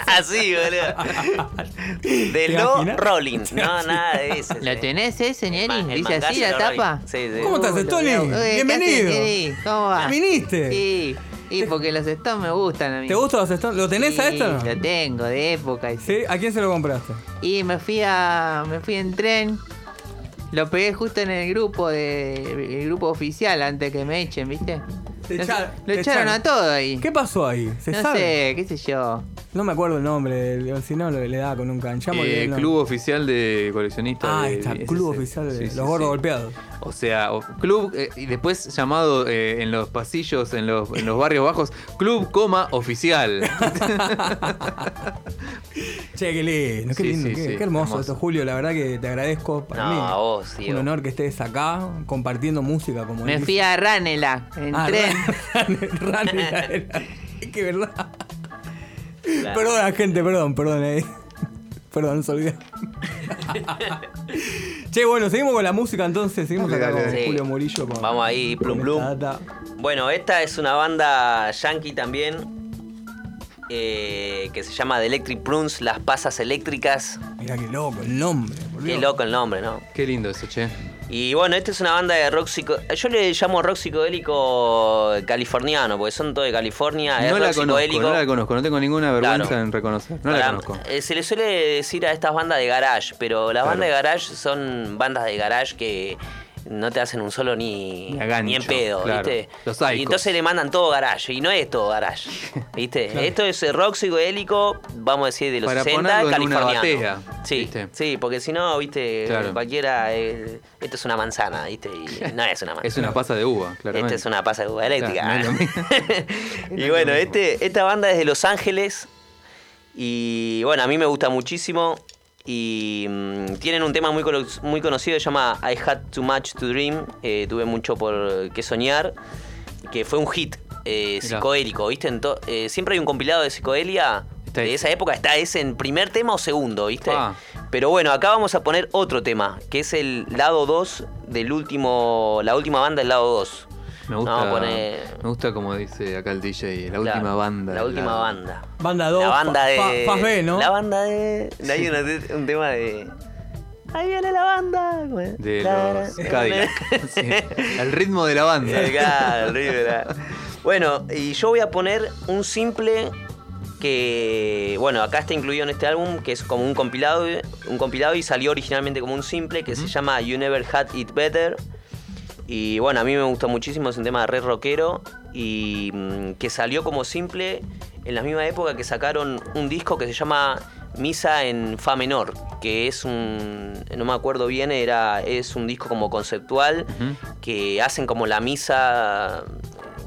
Así, boludo. De ¿Te no imaginas? Rolling. No, nada de eso. ¿Lo tenés ese, El Neri? man- el ¿Dice así la los tapa? Sí, sí. ¿Cómo estás, Tony? Uy, ¿qué Bienvenido. ¿Cómo va? ¿Viniste? Sí, y porque los Stones me gustan a mí. ¿Te gustan los Stones? ¿Lo tenés a Sí, esto? o no? Lo tengo, de época. y- ¿Sí? ¿A quién se lo compraste? Y me fui a. me fui en tren. Lo pegué justo en el grupo de. el grupo oficial antes que me echen, ¿viste? Te echaron- lo te echaron a todo ahí. ¿Qué pasó ahí? ¿Se no sabe? sé, qué sé yo. No me acuerdo el nombre, si no lo- le daba con un canchamo. Eh, Club Oficial de Coleccionistas. Ah, de- ahí está, Club Oficial de sí, los gordos sí. golpeados. O sea, o- club, eh, y después llamado eh, en los pasillos, en los, en los barrios bajos, Club, coma, oficial. Che, qué lindo, qué Sí, lindo, sí, qué, sí, qué hermoso, hermoso. esto, Julio. La verdad que te agradezco. Para No, mí, a vos, un honor que estés acá compartiendo música como Me él fui a Ranela, en Ah, tren. Ran- Ranela era. Es que verdad. Perdón, gente, perdón, perdón. eh. Perdón, se olvidó. che, bueno, seguimos con la música entonces. Seguimos Dale, acá dale, con. Julio Murillo. con- Vamos ahí, plum plum. esta. Bueno, esta es una banda yankee también. eh, que se llama The Electric Prunes, Las Pasas Eléctricas. Mirá qué loco el nombre. por Qué loco el nombre, ¿no? Qué lindo eso, che. Y bueno, esta es una banda de rock psico... Yo le llamo rock psicodélico californiano, porque son todos de California. es No la rock conozco, psicodélico. no la conozco, no tengo ninguna vergüenza Claro. en reconocer. No la conozco. eh, se le suele decir a estas bandas de garage, pero las Claro. bandas de garage son bandas de garage que no te hacen un solo ni, Ni a gancho, ni en pedo, claro. ¿viste? Los y entonces le mandan todo garage, y no es todo garage, ¿viste? Esto es eh, rock psicodélico, vamos a decir, de los Para 60, ponerlo en una californiano. sí, ¿viste? sí, porque si no, ¿viste? Claro. Cualquiera, eh, esto es una manzana, ¿viste? Y no es una manzana. Es una pasa de uva, claramente. Esta es una pasa de uva eléctrica. Claro, no y bueno, este, esta banda es de Los Ángeles. Y bueno, a mí me gusta muchísimo. Y mm, tienen un tema muy, muy conocido que se llama I Had Too Much to Dream. eh, tuve mucho por que soñar. Que fue un hit eh, Mirá. psicodélico, ¿viste? Eh, siempre hay un compilado de psicodelia. Está de esa época está ese en primer tema o segundo, ¿viste? Ah. Pero bueno, acá vamos a poner otro tema, que es el lado 2 del último, la última banda del lado 2. Me gusta, me gusta como dice acá el DJ, la Claro, última banda. La última la- banda. Banda 2. La banda de. Faz B, ¿no? La banda de. Hay una- un tema de. Ahí viene la banda. De La- los Cadillac. Sí, El ritmo de la banda. Claro, el ritmo era- Bueno, y yo voy a poner un simple que, bueno, acá está incluido en este álbum, que es como un compilado, un compilado y salió originalmente como un simple que se llama You Never Had It Better. Y bueno, a mí me gusta muchísimo, es un tema de red rockero y mm, que salió como simple en la misma época que sacaron un disco que se llama Misa en Fa menor, que es un, no me acuerdo bien, era, es un disco como conceptual que hacen como la misa,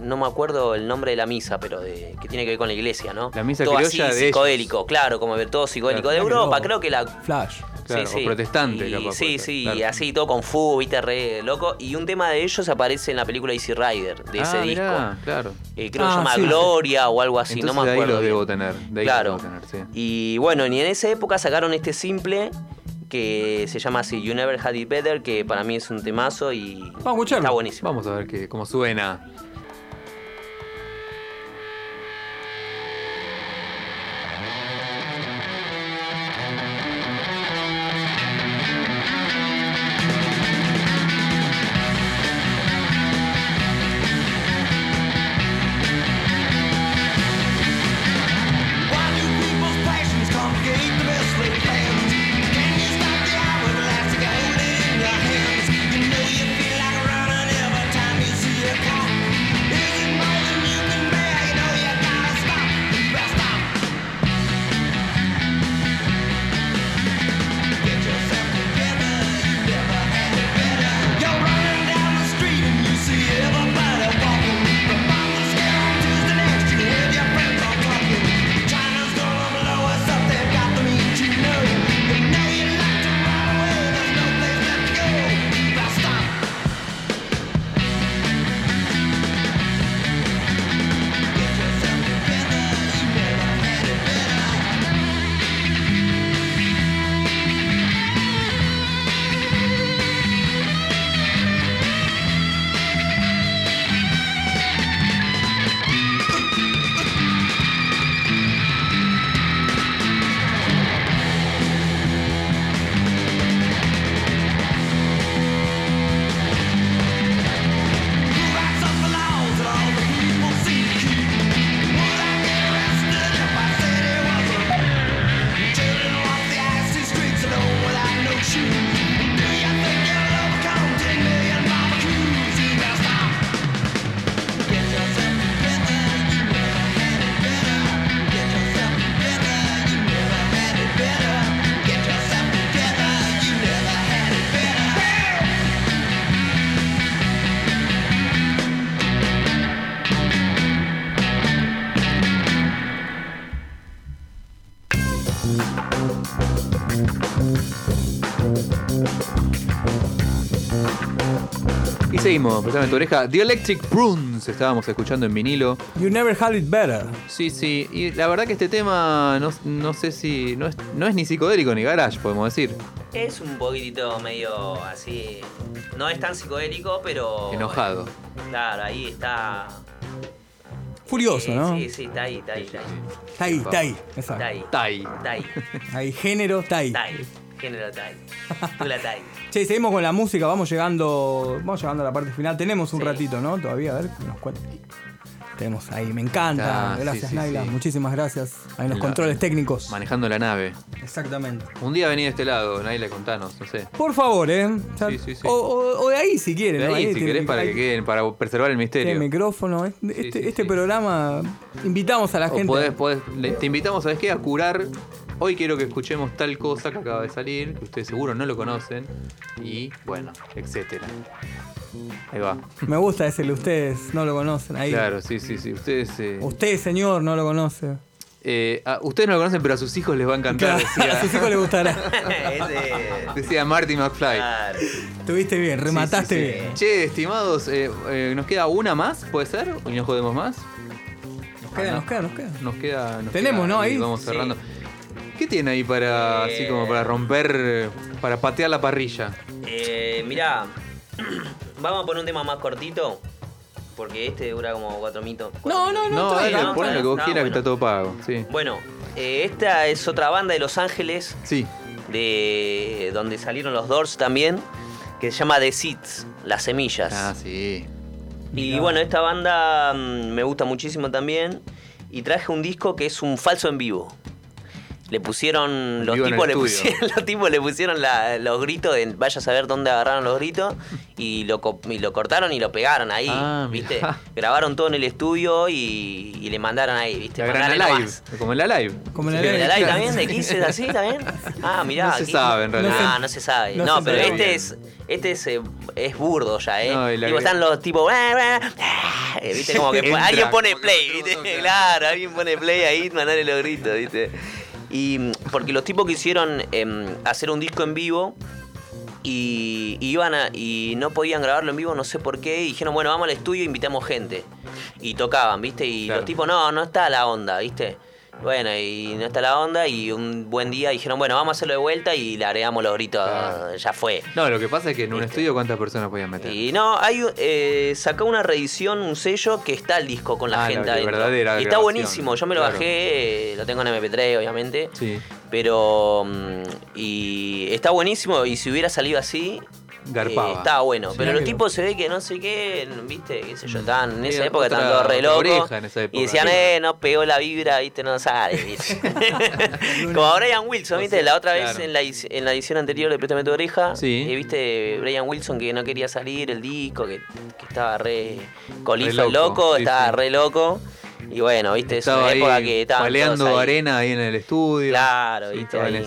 no me acuerdo el nombre de la misa, pero de, que tiene que ver con la iglesia, ¿no? La misa todo criolla así de ellos. psicodélico, claro, como ver todo psicodélico Claro. de Europa, creo que la Flash. Claro, o protestante, y- capaz, Sí, sí, claro. así todo con fu, viste, re loco. Y un tema de ellos aparece en la película Easy Rider, de ese ah, disco. mirá, claro. Eh, creo que Ah, se llama sí. Gloria o algo así, Entonces no me de ahí acuerdo. lo debo tener. De ahí claro. lo debo tener, sí. Y bueno, y en esa época sacaron este simple que se llama así, You Never Had It Better, que para mí es un temazo y Vamos a está buenísimo. Vamos a ver qué, cómo suena. Prestame tu oreja. The Electric Prunes estábamos escuchando en vinilo. You never had it better. Sí, sí. Y la verdad que este tema no, no sé si. No es, no es ni psicodélico ni garage, podemos decir. Es un poquitito medio así. No es tan psicodélico, pero. Enojado. Claro, ahí está. Furioso, Eh, ¿no? Sí, sí, está ahí, está ahí, está ahí. Está ahí, está ahí. Está ahí. Está ahí. Está ahí. Ahí, género, está ahí. Está ahí. Género ahí. Tú la. Che, seguimos con la música, vamos llegando, vamos llegando a la parte final. Tenemos un Sí. ratito, ¿no? Todavía, a ver, nos cuenta. Tenemos ahí, me encanta. Ah, gracias, sí, sí, Naila. sí. Muchísimas gracias. Ahí los La- controles técnicos. Manejando la nave. Exactamente. Un día vení de este lado, Naila, contanos, no sé. Por favor, ¿eh? O, sea, Sí, sí, sí. o- o- o de ahí si quieren. De ahí, si tiene- querés, para ahí que queden, para preservar el misterio. micrófono. Este, este, sí, este sí. programa invitamos a la O gente. podés- podés- le- te invitamos, ¿sabes qué? A curar. Hoy quiero que escuchemos tal cosa que acaba de salir, que ustedes seguro no lo conocen. Y bueno, etcétera. Ahí va. Me gusta ese, ustedes no lo conocen. Ahí. Claro, sí, sí, sí. Ustedes. eh, Usted, señor, no lo conoce. eh, a- ustedes no lo conocen, pero a sus hijos les va a encantar. Claro, a sus hijos les gustará. Decía Marty McFly. Claro. Estuviste bien, remataste Sí, sí, sí. bien. Che, estimados, eh, eh, nos queda una más, ¿puede ser? ¿Y no jodemos más? Nos queda, nos queda, nos queda. Nos queda. nos Tenemos, queda- ¿no? Ahí. Vamos Sí. cerrando. ¿Qué tiene ahí para, así como para romper, para patear la parrilla? Eh, mirá, vamos a poner un tema más cortito. Porque este dura como cuatro mitos. No, no, no. No, está dale, bien. pon lo que vos Ah, quieras, que está todo pago. Sí. Bueno, eh, esta es otra banda de Los Ángeles, Sí. de donde salieron los Doors también, que se llama The Seeds, las semillas. Ah, sí. Y bueno, esta banda mm, me gusta muchísimo también. Y traje un disco que es un falso en vivo. Le pusieron. Los tipos, le pusieron los tipos le pusieron la- los gritos de vaya a saber dónde agarraron los gritos. Y lo, y lo cortaron y lo pegaron ahí. Ah, ¿Viste? mirá. Grabaron todo en el estudio y, y le mandaron ahí, ¿viste? La gran Mandale live. nomás. Como en la live. Como en la ¿De ley. la live también? ¿De Kiss es así también? Ah, mirá. No se aquí- sabe, en realidad. Ah, no se sabe. No No, se pero sabe este bien. es. Este es, eh, es burdo ya, ¿eh? No, y la Tipo, que- están los tipos. eh, ¿Viste? Como que Entra, alguien pone play, ¿viste? Claro, alguien pone play ahí, mandarle los gritos, ¿viste? Y porque los tipos quisieron em, hacer un disco en vivo y, y iban a- y no podían grabarlo en vivo, no sé por qué, y dijeron, bueno, vamos al estudio e invitamos gente. Y tocaban, ¿viste? Y Claro. los tipos, no, no está la onda, ¿viste? Bueno, y no está la onda, y un buen día dijeron, bueno, vamos a hacerlo de vuelta y le agregamos los gritos, ya fue. No, lo que pasa es que en un estudio, ¿cuántas personas podían meter? Y no, hay eh, sacó una reedición, un sello que está el disco con la Ah, la gente adentro. verdadera y está buenísimo, yo me lo Claro. bajé, eh, lo tengo en MP3 obviamente. Sí. Pero mm, y está buenísimo y si hubiera salido así Garpaba. eh, estaba bueno, Sí, pero los tipos se ve que no sé qué, viste, qué sé yo, estaban en esa época estaban todos re locos y decían, eh, no pegó la vibra, viste, no sale, viste. Como a Brian Wilson, viste, la otra vez Claro. en la, edi- en la edición anterior de Préstame tu oreja, Sí. eh, viste Brian Wilson que no quería salir el disco, que, que estaba re el loco, sí, estaba re loco. Y bueno, viste, es una época que estaban paleando ahí. arena ahí en el estudio. Claro, viste, ahí.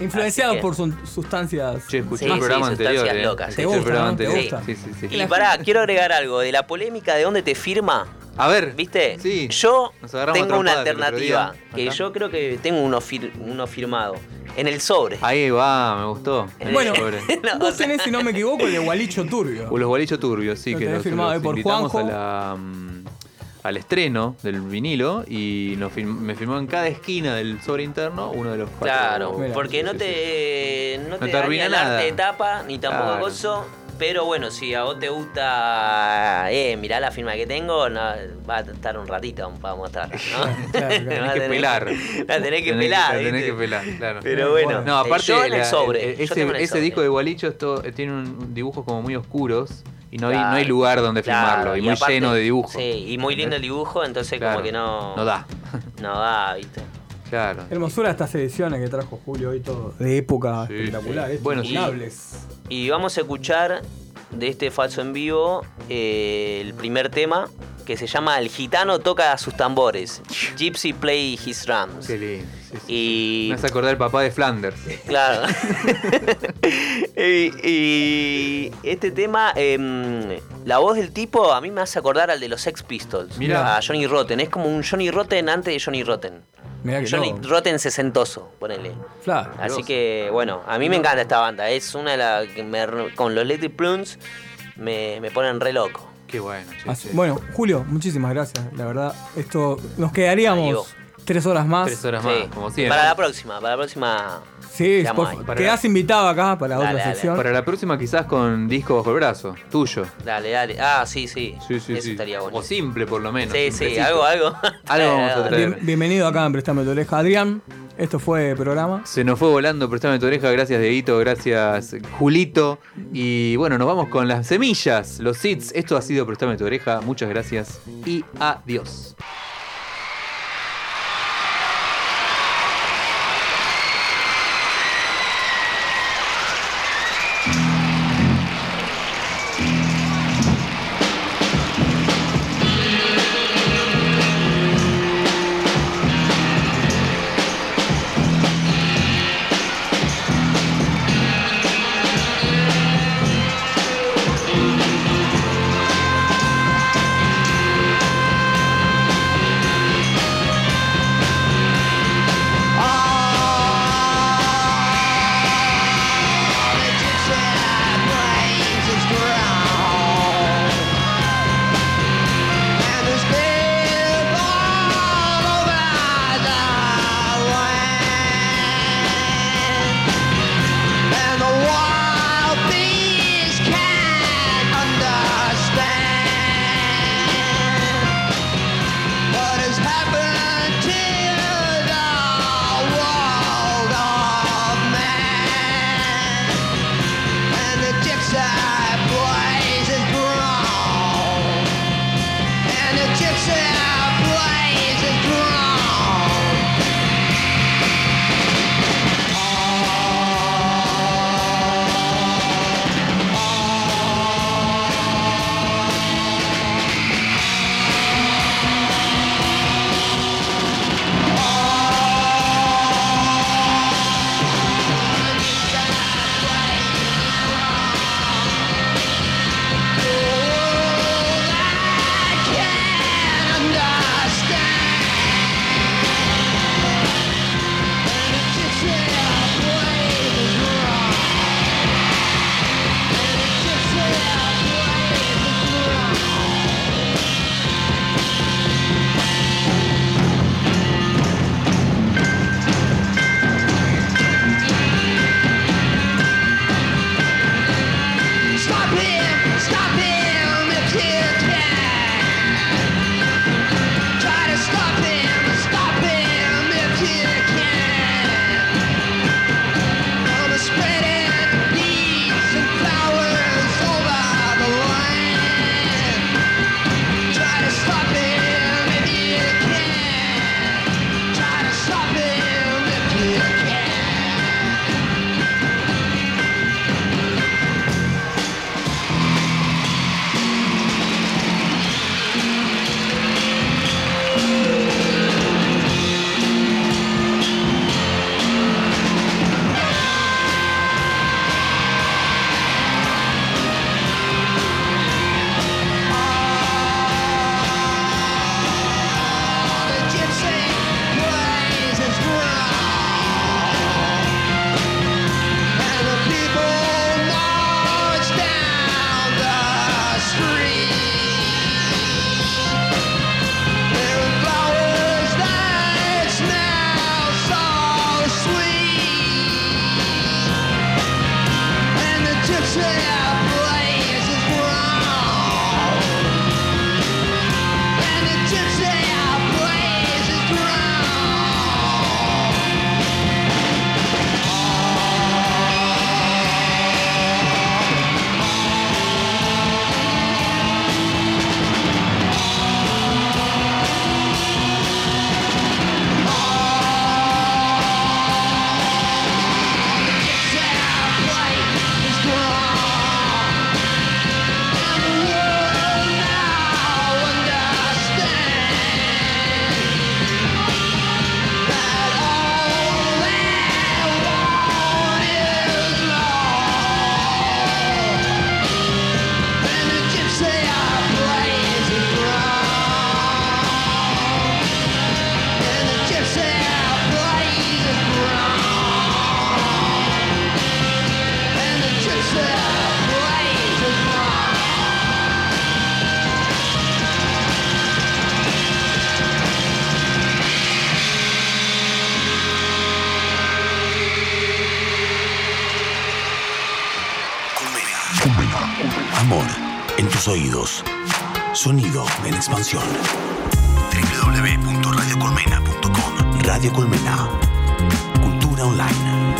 Influenciado que- por sustancias. Che, escuché Sí, el programa sí, anterior. sustancias eh. locas. ¿Te el gusta, programa no? ¿Te gusta? Sí, sí, sí. Y pará, quiero agregar algo de la polémica de dónde te firma. A ver. ¿Viste? Sí. Yo Nos agarramos tengo una alternativa. Que acá. yo creo que tengo uno, fir- uno firmado. En el sobre. Ahí va, me gustó. Bueno, Sobre. No, vos tenés, si no me equivoco, el de Gualicho Turbio. O los gualichos turbios, sí, Lo que tenés los, firmado los ahí por Juanjo. a la, mm, al estreno del vinilo y nos film- me firmó en cada esquina del sobre interno uno de los cuatro. Claro, porque no te, no te te, daña arruina el nada. de tapa, ni tampoco Claro. gozo. Pero bueno, si a vos te gusta, eh, mirá la firma que tengo, no, va a estar un ratito para mostrarla, ¿no? Claro, claro. Tenés que pelar. La tenés que pelar, la tenés que pelar, claro. Pero bueno, No, eh, aparte, yo en el la- sobre. ese, tengo en el ese sobre. disco de Gualicho esto, eh, tiene un dibujos como muy oscuros y no, hay, no hay lugar donde Claro, filmarlo y, muy aparte- lleno de dibujos. Sí, y muy lindo el dibujo, entonces Claro, como que no. No da. No da, ¿viste? Claro. Hermosura estas ediciones que trajo Julio hoy todo. De época Sí, espectacular. sí. ¿eh? Bueno, sí. Y vamos a escuchar de este falso en vivo eh, el primer tema que se llama El gitano toca sus tambores. Gypsy play his drums. Qué lindo. sí, sí. Y Me hace acordar el papá de Flanders. Claro. y, y este tema, em, la voz del tipo a mí me hace acordar al de los Sex Pistols. Mirá. A Johnny Rotten. Es como un Johnny Rotten antes de Johnny Rotten. Mirá que Johnny. Rotten sesentoso, ponele. Claro. Así que, bueno, a mí me encanta esta banda. Es una de las que me, con los Electric Prunes me, me ponen re loco. Qué bueno, che, Así- che. Bueno, Julio, muchísimas gracias. La verdad, esto nos quedaríamos tres horas más. Tres horas más, Sí. como siempre. Para la próxima, para la próxima. Sí, por-. Para quedás invitado acá para Dale, otra dale. sección. Para la próxima quizás con disco bajo el brazo, tuyo. Dale, dale. Ah, sí, sí. Sí, sí, Eso sí. estaría bueno. O simple por lo menos. Sí, sí, algo, algo. Algo vamos a traer. Bien- bienvenido acá en Prestame tu oreja, Adrián. Esto fue programa. Se nos fue volando, préstame tu oreja. Gracias, Dieguito. Gracias, Julito. Y bueno, nos vamos con las semillas, los seeds. Esto ha sido Préstame tu oreja. Muchas gracias y adiós. expansión. www.radiocolmena.com Radio Colmena. Cultura online.